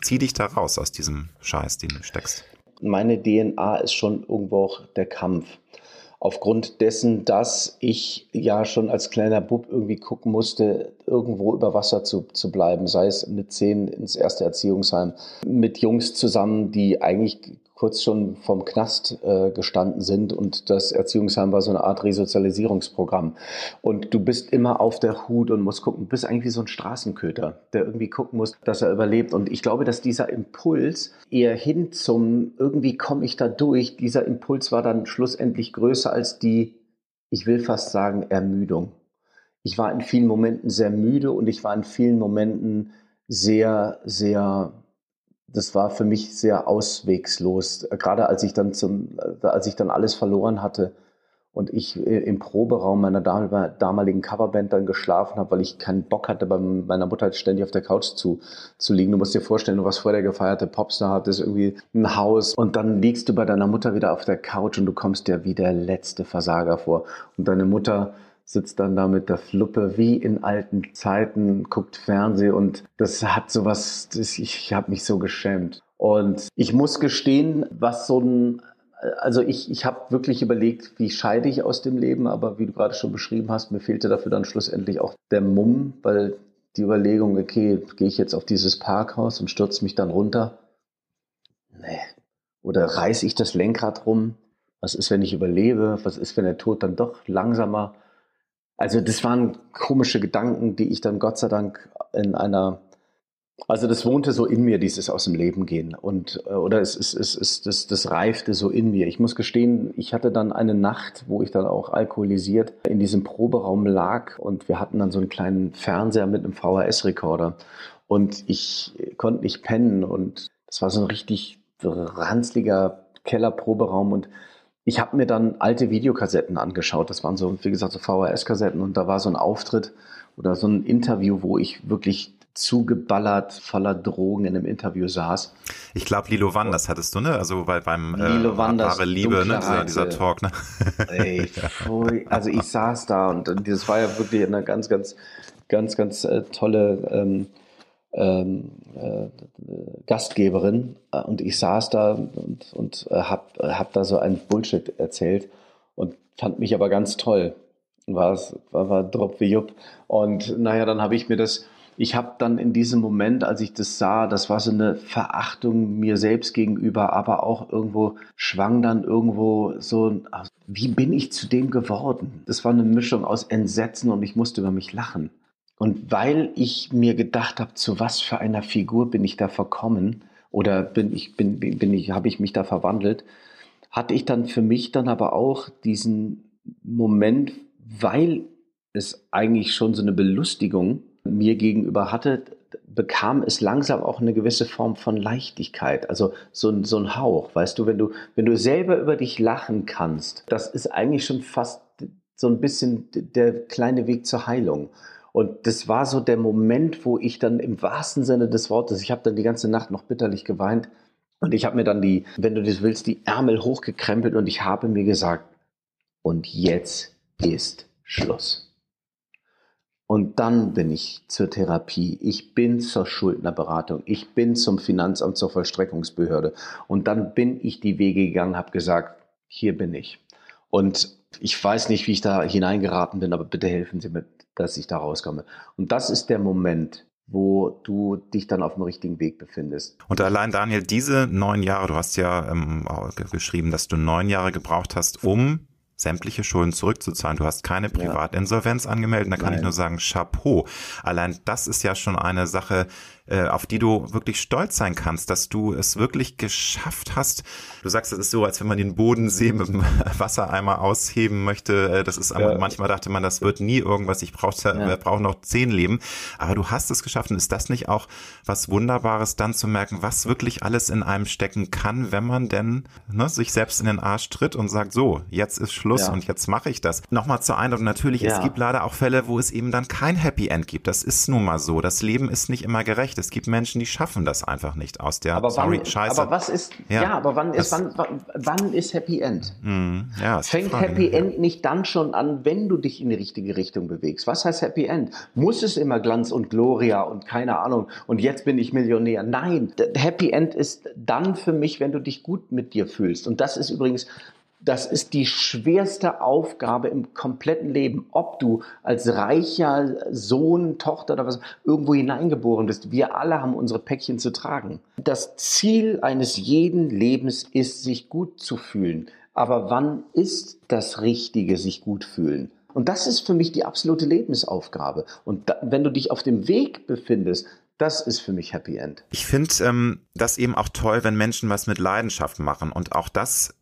Zieh dich da raus aus diesem Scheiß, den du steckst. Meine DNA ist schon irgendwo auch der Kampf. Aufgrund dessen, dass ich ja schon als kleiner Bub irgendwie gucken musste, irgendwo über Wasser zu, zu bleiben, sei es mit zehn ins erste Erziehungsheim, mit Jungs zusammen, die eigentlich kurz schon vom Knast äh, gestanden sind und das Erziehungsheim war so eine Art Resozialisierungsprogramm. Und du bist immer auf der Hut und musst gucken, du bist eigentlich wie so ein Straßenköter, der irgendwie gucken muss, dass er überlebt. Und ich glaube, dass dieser Impuls eher hin zum irgendwie komme ich da durch, dieser Impuls war dann schlussendlich größer als die, ich will fast sagen, Ermüdung. Ich war in vielen Momenten sehr müde und ich war in vielen Momenten sehr, sehr das war für mich sehr auswegslos. Gerade als ich dann zum, als ich dann alles verloren hatte und ich im Proberaum meiner damaligen Coverband dann geschlafen habe, weil ich keinen Bock hatte, bei meiner Mutter ständig auf der Couch zu, zu liegen. Du musst dir vorstellen, du warst vor der gefeierte Popstar, hattest irgendwie ein Haus und dann liegst du bei deiner Mutter wieder auf der Couch und du kommst dir wie der letzte Versager vor. Und deine Mutter sitzt dann da mit der Fluppe wie in alten Zeiten, guckt Fernsehen und das hat sowas, das, ich habe mich so geschämt. Und ich muss gestehen, was so ein, also ich, ich habe wirklich überlegt, wie scheide ich aus dem Leben, aber wie du gerade schon beschrieben hast, mir fehlte dafür dann schlussendlich auch der Mumm, weil die Überlegung, okay, gehe ich jetzt auf dieses Parkhaus und stürze mich dann runter? Nee. Oder reiße ich das Lenkrad rum? Was ist, wenn ich überlebe? Was ist, wenn der Tod dann doch langsamer also das waren komische Gedanken, die ich dann Gott sei Dank in einer, also das wohnte so in mir, dieses aus dem Leben gehen und äh, oder es ist es, es, das, das reifte so in mir. Ich muss gestehen, ich hatte dann eine Nacht, wo ich dann auch alkoholisiert in diesem Proberaum lag und wir hatten dann so einen kleinen Fernseher mit einem VHS-Rekorder und ich konnte nicht pennen und das war so ein richtig ranzliger Kellerproberaum und ich habe mir dann alte Videokassetten angeschaut. Das waren so, wie gesagt, so VHS-Kassetten und da war so ein Auftritt oder so ein Interview, wo ich wirklich zugeballert voller Drogen in einem Interview saß. Ich glaube, Lilo Wanders hattest du, ne? Also bei, beim äh, Lilo Wanders, wahre Liebe, ne? Dieser, dieser, Talk, ne? Ey, pfui. Also ich saß da und das war ja wirklich eine ganz, ganz, ganz, ganz äh, tolle ähm, ähm, äh, Gastgeberin äh, und ich saß da und, und äh, habe hab da so ein Bullshit erzählt und fand mich aber ganz toll. War, war, war Drop wie Jupp. Und naja, dann habe ich mir das, ich habe dann in diesem Moment, als ich das sah, das war so eine Verachtung mir selbst gegenüber, aber auch irgendwo schwang dann irgendwo so, wie bin ich zu dem geworden? Das war eine Mischung aus Entsetzen und ich musste über mich lachen. Und weil ich mir gedacht habe, zu was für einer Figur bin ich da verkommen oder bin ich, bin, bin ich, habe ich mich da verwandelt, hatte ich dann für mich dann aber auch diesen Moment, weil es eigentlich schon so eine Belustigung mir gegenüber hatte, bekam es langsam auch eine gewisse Form von Leichtigkeit, also so, so ein Hauch, weißt du, wenn du, wenn du selber über dich lachen kannst, das ist eigentlich schon fast so ein bisschen der kleine Weg zur Heilung. Und das war so der Moment, wo ich dann im wahrsten Sinne des Wortes, ich habe dann die ganze Nacht noch bitterlich geweint und ich habe mir dann die, wenn du das willst, die Ärmel hochgekrempelt und ich habe mir gesagt, und jetzt ist Schluss. Und dann bin ich zur Therapie, ich bin zur Schuldnerberatung, ich bin zum Finanzamt, zur Vollstreckungsbehörde. Und dann bin ich die Wege gegangen, habe gesagt, hier bin ich. Und ich weiß nicht, wie ich da hineingeraten bin, aber bitte helfen Sie mir, dass ich da rauskomme. Und das ist der Moment, wo du dich dann auf dem richtigen Weg befindest. Und allein Daniel, diese neun Jahre, du hast ja ähm, geschrieben, dass du neun Jahre gebraucht hast, um sämtliche Schulden zurückzuzahlen. Du hast keine Privatinsolvenz angemeldet. Da kann Nein. ich nur sagen, Chapeau. Allein das ist ja schon eine Sache, äh, auf die du wirklich stolz sein kannst, dass du es wirklich geschafft hast. Du sagst, es ist so, als wenn man den Bodensee mit dem Wassereimer ausheben möchte. Äh, das ist ja. manchmal dachte man, das wird nie irgendwas. Ich brauche ja. brauch noch zehn Leben. Aber du hast es geschafft. Und ist das nicht auch was Wunderbares, dann zu merken, was wirklich alles in einem stecken kann, wenn man denn ne, sich selbst in den Arsch tritt und sagt, so, jetzt ist Schluss ja. und jetzt mache ich das. Nochmal zur Eindruck, natürlich, es gibt leider auch Fälle, wo es eben dann kein Happy End gibt. Das ist nun mal so. Das Leben ist nicht immer gerecht schlecht. Es gibt Menschen, die schaffen das einfach nicht aus der aber sorry, wann, Scheiße. Aber was ist, ja, ja aber wann ist, wann, wann ist Happy End? Mm, ja, Fängt Frage, Happy ja. End nicht dann schon an, wenn du dich in die richtige Richtung bewegst? Was heißt Happy End? Muss es immer Glanz und Gloria und keine Ahnung und jetzt bin ich Millionär? Nein, Happy End ist dann für mich, wenn du dich gut mit dir fühlst. Und das ist übrigens das ist die schwerste Aufgabe im kompletten Leben, ob du als reicher Sohn, Tochter oder was irgendwo hineingeboren bist. Wir alle haben unsere Päckchen zu tragen. Das Ziel eines jeden Lebens ist, sich gut zu fühlen. Aber wann ist das Richtige, sich gut fühlen? Und das ist für mich die absolute Lebensaufgabe. Und da, wenn du dich auf dem Weg befindest, das ist für mich Happy End. Ich finde ähm, das eben auch toll, wenn Menschen was mit Leidenschaft machen. Und auch das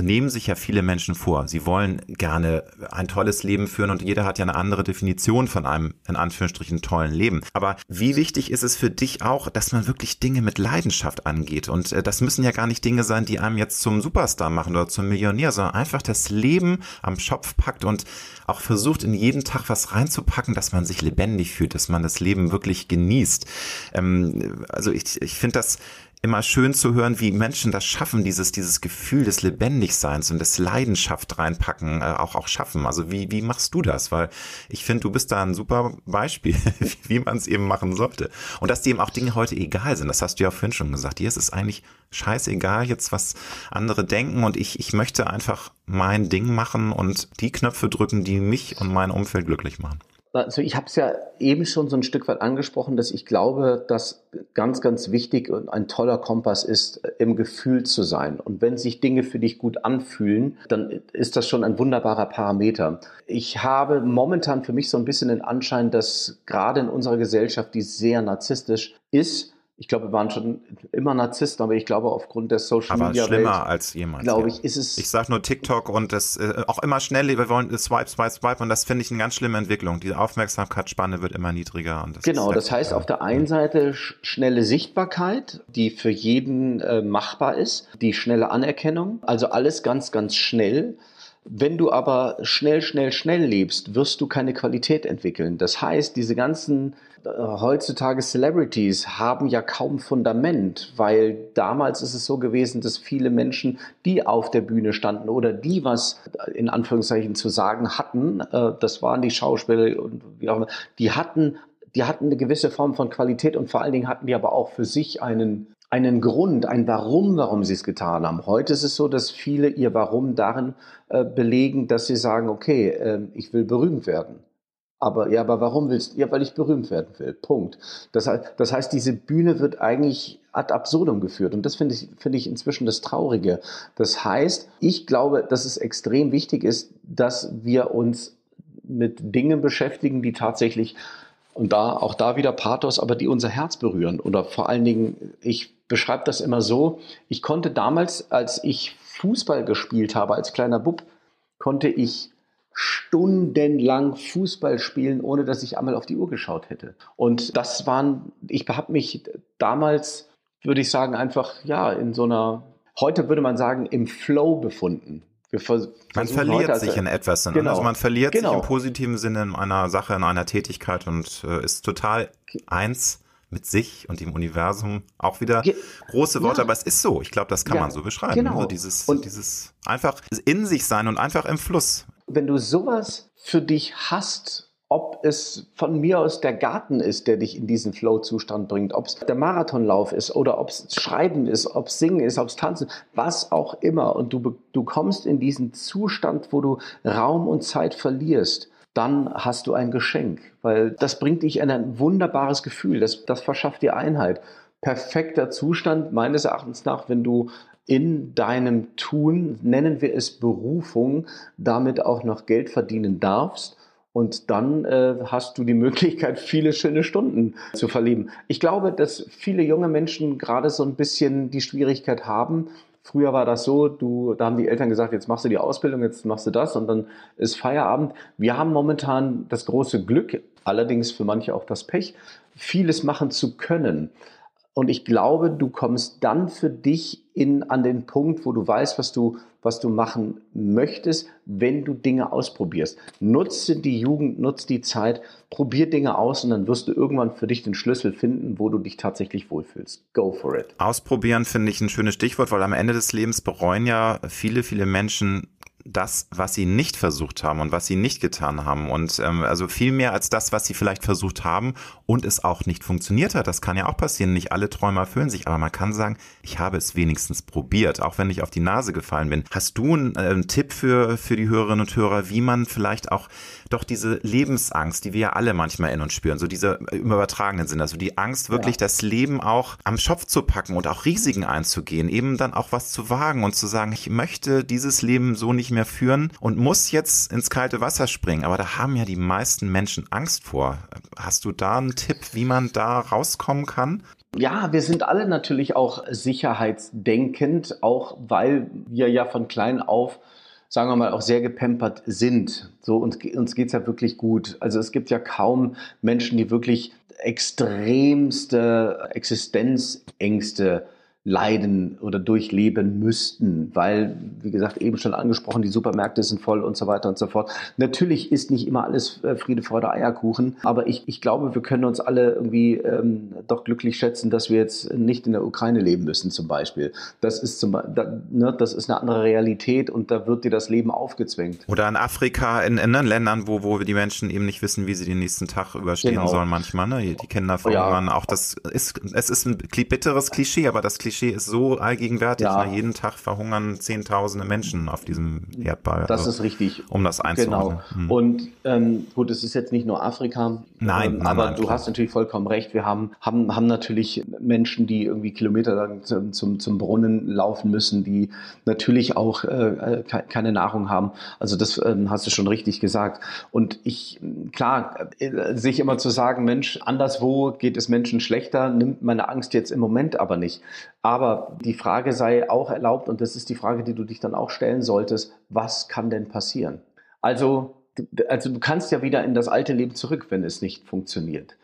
nehmen sich ja viele Menschen vor. Sie wollen gerne ein tolles Leben führen und jeder hat ja eine andere Definition von einem, in Anführungsstrichen, tollen Leben. Aber wie wichtig ist es für dich auch, dass man wirklich Dinge mit Leidenschaft angeht? Und äh, das müssen ja gar nicht Dinge sein, die einem jetzt zum Superstar machen oder zum Millionär, sondern einfach das Leben am Schopf packt und auch versucht, in jeden Tag was reinzupacken, dass man sich lebendig fühlt, dass man das Leben wirklich genießt. Ähm, also ich, ich finde das immer schön zu hören, wie Menschen das schaffen, dieses, dieses Gefühl des Lebendigseins und des Leidenschaft reinpacken, äh, auch, auch schaffen. Also wie, wie machst du das? Weil ich finde, du bist da ein super Beispiel, wie man es eben machen sollte. Und dass dir eben auch Dinge heute egal sind, das hast du ja vorhin schon gesagt. Hier ist es eigentlich scheißegal jetzt, was andere denken und ich, ich möchte einfach mein Ding machen und die Knöpfe drücken, die mich und mein Umfeld glücklich machen. Also ich habe es ja eben schon so ein Stück weit angesprochen, dass ich glaube, dass ganz, ganz wichtig und ein toller Kompass ist, im Gefühl zu sein. Und wenn sich Dinge für dich gut anfühlen, dann ist das schon ein wunderbarer Parameter. Ich habe momentan für mich so ein bisschen den Anschein, dass gerade in unserer Gesellschaft, die sehr narzisstisch ist, ich glaube, wir waren schon immer Narzissten, aber ich glaube, aufgrund der Social aber Media. Aber schlimmer Welt, als jemals. Glaube ich, ist es. Ich sage nur TikTok und das äh, auch immer schnell, wir wollen Swipe, Swipe, Swipe und das finde ich eine ganz schlimme Entwicklung. Die Aufmerksamkeitsspanne wird immer niedriger. Und das genau, das heißt auf der einen Seite schnelle Sichtbarkeit, die für jeden äh, machbar ist, die schnelle Anerkennung, also alles ganz, ganz schnell. Wenn du aber schnell, schnell, schnell lebst, wirst du keine Qualität entwickeln. Das heißt, diese ganzen äh, heutzutage Celebrities haben ja kaum Fundament, weil damals ist es so gewesen, dass viele Menschen, die auf der Bühne standen oder die was in Anführungszeichen zu sagen hatten, äh, das waren die Schauspieler und wie auch immer, die hatten die hatten eine gewisse Form von Qualität und vor allen Dingen hatten die aber auch für sich einen einen Grund, ein Warum, warum sie es getan haben. Heute ist es so, dass viele ihr Warum darin äh, belegen, dass sie sagen, okay, äh, ich will berühmt werden. Aber ja, aber warum willst du? Ja, weil ich berühmt werden will. Punkt. Das, das heißt, diese Bühne wird eigentlich ad absurdum geführt. Und das finde ich, finde ich inzwischen das Traurige. Das heißt, ich glaube, dass es extrem wichtig ist, dass wir uns mit Dingen beschäftigen, die tatsächlich Und da, auch da wieder Pathos, aber die unser Herz berühren. Oder vor allen Dingen, ich beschreibe das immer so, ich konnte damals, als ich Fußball gespielt habe, als kleiner Bub, konnte ich stundenlang Fußball spielen, ohne dass ich einmal auf die Uhr geschaut hätte. Und das waren, ich habe mich damals, würde ich sagen, einfach, ja, in so einer, heute würde man sagen, im Flow befunden. man verliert also, sich in etwas. Genau. Also man verliert genau. sich im positiven Sinne in einer Sache, in einer Tätigkeit und äh, ist total eins mit sich und dem Universum. Auch wieder große Worte, ja. aber es ist so. Ich glaube, das kann ja, man so beschreiben. Genau. Also dieses, und dieses einfach in sich sein und einfach im Fluss wenn du sowas für dich hast, ob es von mir aus der Garten ist, der dich in diesen Flow-Zustand bringt, ob es der Marathonlauf ist oder ob es Schreiben ist, ob es Singen ist, ob es Tanzen, was auch immer, und du, du kommst in diesen Zustand, wo du Raum und Zeit verlierst, dann hast du ein Geschenk, weil das bringt dich in ein wunderbares Gefühl, das, das verschafft dir Einheit. Perfekter Zustand meines Erachtens nach, wenn du in deinem Tun, nennen wir es Berufung, damit auch noch Geld verdienen darfst. Und dann äh, hast du die Möglichkeit, viele schöne Stunden zu verleben. Ich glaube, dass viele junge Menschen gerade so ein bisschen die Schwierigkeit haben. Früher war das so, du, da haben die Eltern gesagt, jetzt machst du die Ausbildung, jetzt machst du das und dann ist Feierabend. Wir haben momentan das große Glück, allerdings für manche auch das Pech, vieles machen zu können. Und ich glaube, du kommst dann für dich in, an den Punkt, wo du weißt, was du, was du machen möchtest, wenn du Dinge ausprobierst. Nutze die Jugend, nutze die Zeit, probier Dinge aus und dann wirst du irgendwann für dich den Schlüssel finden, wo du dich tatsächlich wohlfühlst. Go for it. Ausprobieren finde ich ein schönes Stichwort, weil am Ende des Lebens bereuen ja viele, viele Menschen das, was sie nicht versucht haben und was sie nicht getan haben. Und ähm, also viel mehr als das, was sie vielleicht versucht haben und es auch nicht funktioniert hat. Das kann ja auch passieren. Nicht alle Träume erfüllen sich, aber man kann sagen, ich habe es wenigstens probiert, auch wenn ich auf die Nase gefallen bin. Hast du einen, äh, einen Tipp für, für die Hörerinnen und Hörer, wie man vielleicht auch doch diese Lebensangst, die wir ja alle manchmal in uns spüren, so diese im übertragenen Sinn, also die Angst, wirklich ja. das Leben auch am Schopf zu packen und auch Risiken einzugehen, eben dann auch was zu wagen und zu sagen, ich möchte dieses Leben so nicht mehr führen und muss jetzt ins kalte Wasser springen. Aber da haben ja die meisten Menschen Angst vor. Hast du da einen Tipp, wie man da rauskommen kann? Ja, wir sind alle natürlich auch sicherheitsdenkend, auch weil wir ja von klein auf sagen wir mal, auch sehr gepempert sind. So, uns, uns geht's ja wirklich gut. Also es gibt ja kaum Menschen, die wirklich extremste Existenzängste leiden oder durchleben müssten, weil, wie gesagt, eben schon angesprochen, die Supermärkte sind voll und so weiter und so fort. Natürlich ist nicht immer alles äh, Friede, Freude, Eierkuchen, aber ich, ich glaube, wir können uns alle irgendwie ähm, doch glücklich schätzen, dass wir jetzt nicht in der Ukraine leben müssen, zum Beispiel. Das ist, zum, da, ne, das ist eine andere Realität und da wird dir das Leben aufgezwängt. Oder in Afrika, in, in Ländern, wo, wo die Menschen eben nicht wissen, wie sie den nächsten Tag überstehen genau. sollen manchmal. Ne? Die Kinder verhungern. Ja. Auch das ist, es ist ein bitteres Klischee, aber das Klischee Klischee ist so allgegenwärtig. Ja. Ne? Jeden Tag verhungern Zehntausende Menschen auf diesem Erdball. Das also, ist richtig. Um das einzuordnen. Genau. Hm. Und ähm, gut, es ist jetzt nicht nur Afrika. Nein, ähm, nein aber nein, du klar. hast natürlich vollkommen recht. Wir haben, haben, haben natürlich Menschen, die irgendwie kilometerlang zum, zum, zum Brunnen laufen müssen, die natürlich auch äh, äh keine Nahrung haben. Also das äh, hast du schon richtig gesagt. Und ich, klar, äh, sich immer zu sagen, Mensch, anderswo geht es Menschen schlechter, nimmt meine Angst jetzt im Moment aber nicht. Aber die Frage sei auch erlaubt, und das ist die Frage, die du dich dann auch stellen solltest, was kann denn passieren? Also, also du kannst ja wieder in das alte Leben zurück, wenn es nicht funktioniert.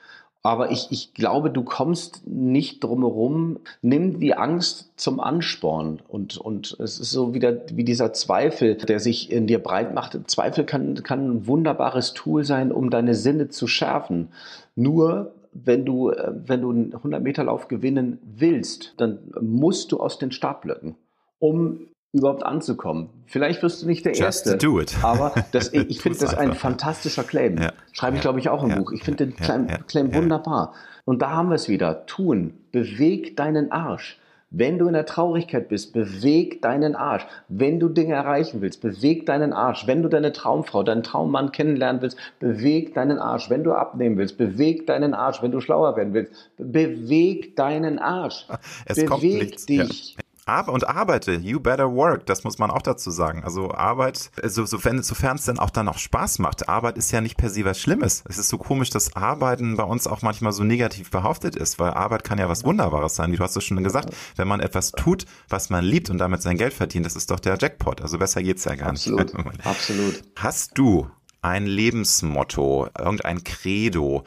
Aber ich, ich glaube, du kommst nicht drumherum. Nimm die Angst zum Ansporn. Und, und es ist so wieder wie dieser Zweifel, der sich in dir breit macht. Zweifel kann, kann ein wunderbares Tool sein, um deine Sinne zu schärfen. Nur wenn du, äh, wenn du einen 100-Meter-Lauf gewinnen willst, dann musst du aus den Startblöcken, um überhaupt anzukommen. Vielleicht wirst du nicht der Just Erste. Do it. Aber das, ich finde das ein fantastischer Claim. Ja. Schreibe ich, glaube ich, auch im ja. Buch. Ich finde den Claim, Claim wunderbar. Und da haben wir es wieder. Tun. Beweg deinen Arsch. Wenn du in der Traurigkeit bist, beweg deinen Arsch. Wenn du Dinge erreichen willst, beweg deinen Arsch. Wenn du deine Traumfrau, deinen Traummann kennenlernen willst, beweg deinen Arsch. Wenn du abnehmen willst, beweg deinen Arsch. Wenn du schlauer werden willst, beweg deinen Arsch. Es beweg dich. Ja. Ar und arbeite, you better work, das muss man auch dazu sagen. Also Arbeit, also sofern, sofern es dann auch dann auch Spaß macht. Arbeit ist ja nicht per se was Schlimmes. Es ist so komisch, dass Arbeiten bei uns auch manchmal so negativ behaftet ist, weil Arbeit kann ja was Wunderbares sein, wie du hast es schon gesagt. Wenn man etwas tut, was man liebt und damit sein Geld verdient, das ist doch der Jackpot. Also besser geht's ja gar absolut, nicht. Absolut. Hast du ein Lebensmotto, irgendein Credo,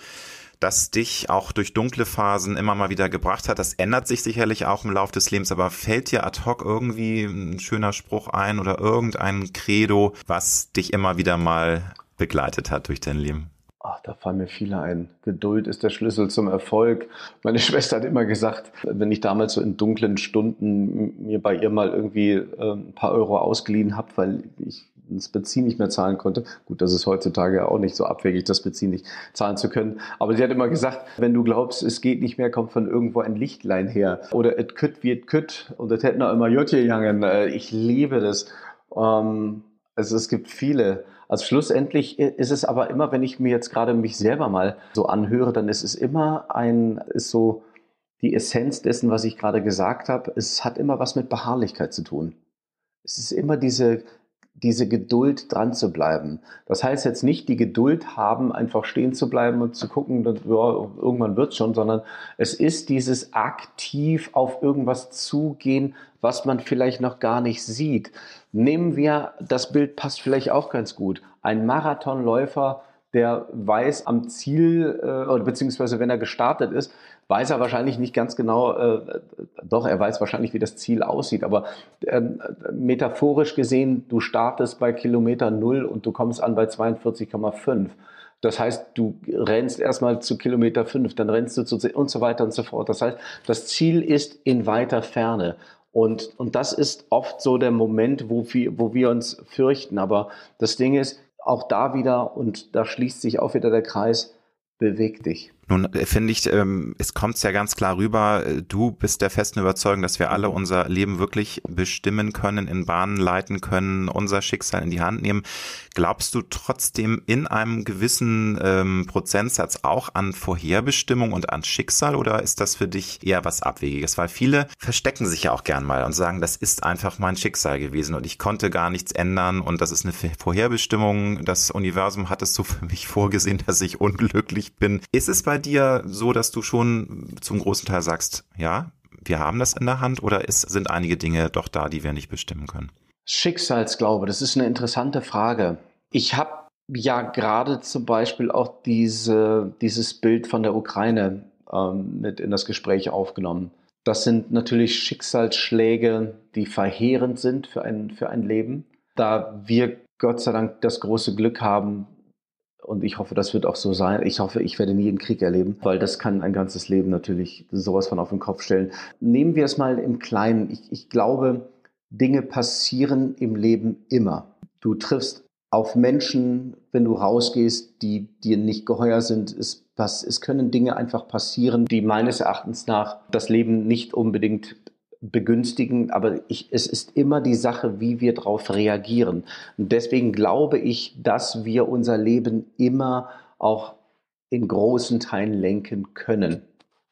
das dich auch durch dunkle Phasen immer mal wieder gebracht hat. Das ändert sich sicherlich auch im Laufe des Lebens, aber fällt dir ad hoc irgendwie ein schöner Spruch ein oder irgendein Credo, was dich immer wieder mal begleitet hat durch dein Leben? Ach, da fallen mir viele ein. Geduld ist der Schlüssel zum Erfolg. Meine Schwester hat immer gesagt, wenn ich damals so in dunklen Stunden mir bei ihr mal irgendwie äh, ein paar Euro ausgeliehen habe, weil ich das Benzin nicht mehr zahlen konnte. Gut, das ist heutzutage auch nicht so abwegig, das Benzin nicht zahlen zu können. Aber sie hat immer gesagt, wenn du glaubst, es geht nicht mehr, kommt von irgendwo ein Lichtlein her. Oder et kütt wie et kütt. Und das hätten auch immer Jotje jangen. Äh, ich liebe das. Ähm, also es gibt viele. Also schlussendlich ist es aber immer, wenn ich mir jetzt gerade mich selber mal so anhöre, dann ist es immer ein, ist so die Essenz dessen, was ich gerade gesagt habe. Es hat immer was mit Beharrlichkeit zu tun. Es ist immer diese diese Geduld dran zu bleiben. Das heißt jetzt nicht die Geduld haben, einfach stehen zu bleiben und zu gucken, dass, ja, irgendwann wird's schon, sondern es ist dieses aktiv auf irgendwas zugehen, was man vielleicht noch gar nicht sieht. Nehmen wir, das Bild passt vielleicht auch ganz gut. Ein Marathonläufer, der weiß am Ziel, äh, beziehungsweise wenn er gestartet ist, weiß er wahrscheinlich nicht ganz genau, äh, doch, er weiß wahrscheinlich, wie das Ziel aussieht, aber äh, metaphorisch gesehen, du startest bei Kilometer Null und du kommst an bei 42,5. Das heißt, du rennst erstmal zu Kilometer 5, dann rennst du zu und so weiter und so fort. Das heißt, das Ziel ist in weiter Ferne. Und, und das ist oft so der Moment, wo wir, wo wir uns fürchten. Aber das Ding ist, auch da wieder, und da schließt sich auch wieder der Kreis, beweg dich. Nun äh, finde ich, ähm, es kommt ja ganz klar rüber, äh, du bist der festen Überzeugung, dass wir alle unser Leben wirklich bestimmen können, in Bahnen leiten können, unser Schicksal in die Hand nehmen. Glaubst du trotzdem in einem gewissen ähm, Prozentsatz auch an Vorherbestimmung und an Schicksal oder ist das für dich eher was Abwegiges? Weil viele verstecken sich ja auch gern mal und sagen, das ist einfach mein Schicksal gewesen und ich konnte gar nichts ändern und das ist eine Vorherbestimmung. Das Universum hat es so für mich vorgesehen, dass ich unglücklich bin. Ist es bei dir so, dass du schon zum großen Teil sagst, ja, wir haben das in der Hand oder ist, sind einige Dinge doch da, die wir nicht bestimmen können? Schicksalsglaube, das ist eine interessante Frage. Ich habe ja gerade zum Beispiel auch diese, dieses Bild von der Ukraine ähm, mit in das Gespräch aufgenommen. Das sind natürlich Schicksalsschläge, die verheerend sind für ein, für ein Leben. Da wir Gott sei Dank das große Glück haben, und ich hoffe, das wird auch so sein. Ich hoffe, ich werde nie einen Krieg erleben, weil das kann ein ganzes Leben natürlich sowas von auf den Kopf stellen. Nehmen wir es mal im Kleinen. Ich, ich glaube, Dinge passieren im Leben immer. Du triffst auf Menschen, wenn du rausgehst, die dir nicht geheuer sind. Es, es können Dinge einfach passieren, die meines Erachtens nach das Leben nicht unbedingt begünstigen, aber ich, es ist immer die Sache, wie wir darauf reagieren. Und deswegen glaube ich, dass wir unser Leben immer auch in großen Teilen lenken können.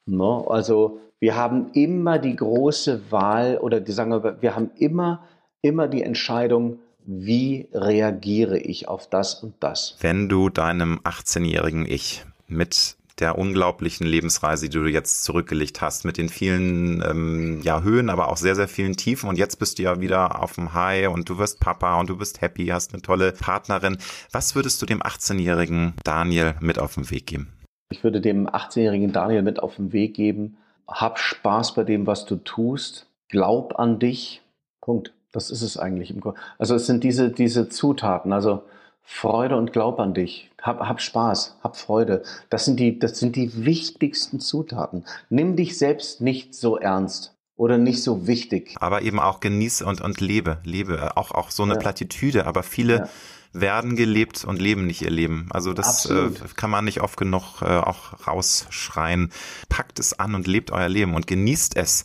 Ne? Also wir haben immer die große Wahl oder die sagen wir, wir haben immer, immer die Entscheidung, wie reagiere ich auf das und das. Wenn du deinem 18-jährigen Ich mit der unglaublichen Lebensreise, die du jetzt zurückgelegt hast, mit den vielen ähm, ja, Höhen, aber auch sehr, sehr vielen Tiefen. Und jetzt bist du ja wieder auf dem High und du wirst Papa und du bist happy, hast eine tolle Partnerin. Was würdest du dem 18-jährigen Daniel mit auf den Weg geben? Ich würde dem 18-jährigen Daniel mit auf den Weg geben, hab Spaß bei dem, was du tust, glaub an dich. Punkt. Das ist es eigentlich. Also es sind diese, diese Zutaten. Also Freude und Glaub an dich. Hab, hab Spaß, hab Freude. Das sind, die, das sind die wichtigsten Zutaten. Nimm dich selbst nicht so ernst oder nicht so wichtig. Aber eben auch genieße und, und lebe, lebe. Auch, auch so eine ja. Plattitüde, aber viele ja. werden gelebt und leben nicht ihr Leben. Also das äh, kann man nicht oft genug äh, auch rausschreien. Packt es an und lebt euer Leben und genießt es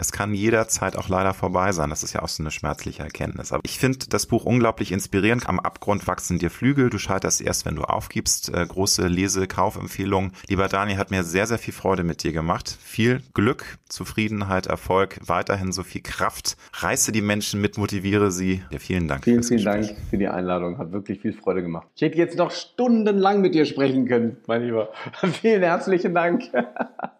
es kann jederzeit auch leider vorbei sein. Das ist ja auch so eine schmerzliche Erkenntnis. Aber ich finde das Buch unglaublich inspirierend. Am Abgrund wachsen dir Flügel. Du scheiterst erst, wenn du aufgibst. Äh, große Lese-Kaufempfehlung. Lieber Dani, hat mir sehr, sehr viel Freude mit dir gemacht. Viel Glück, Zufriedenheit, Erfolg, weiterhin so viel Kraft. Reiße die Menschen mit, motiviere sie. Ja, vielen Dank. Vielen, vielen Dank für die Einladung. Hat wirklich viel Freude gemacht. Ich hätte jetzt noch stundenlang mit dir sprechen können, mein Lieber. vielen herzlichen Dank.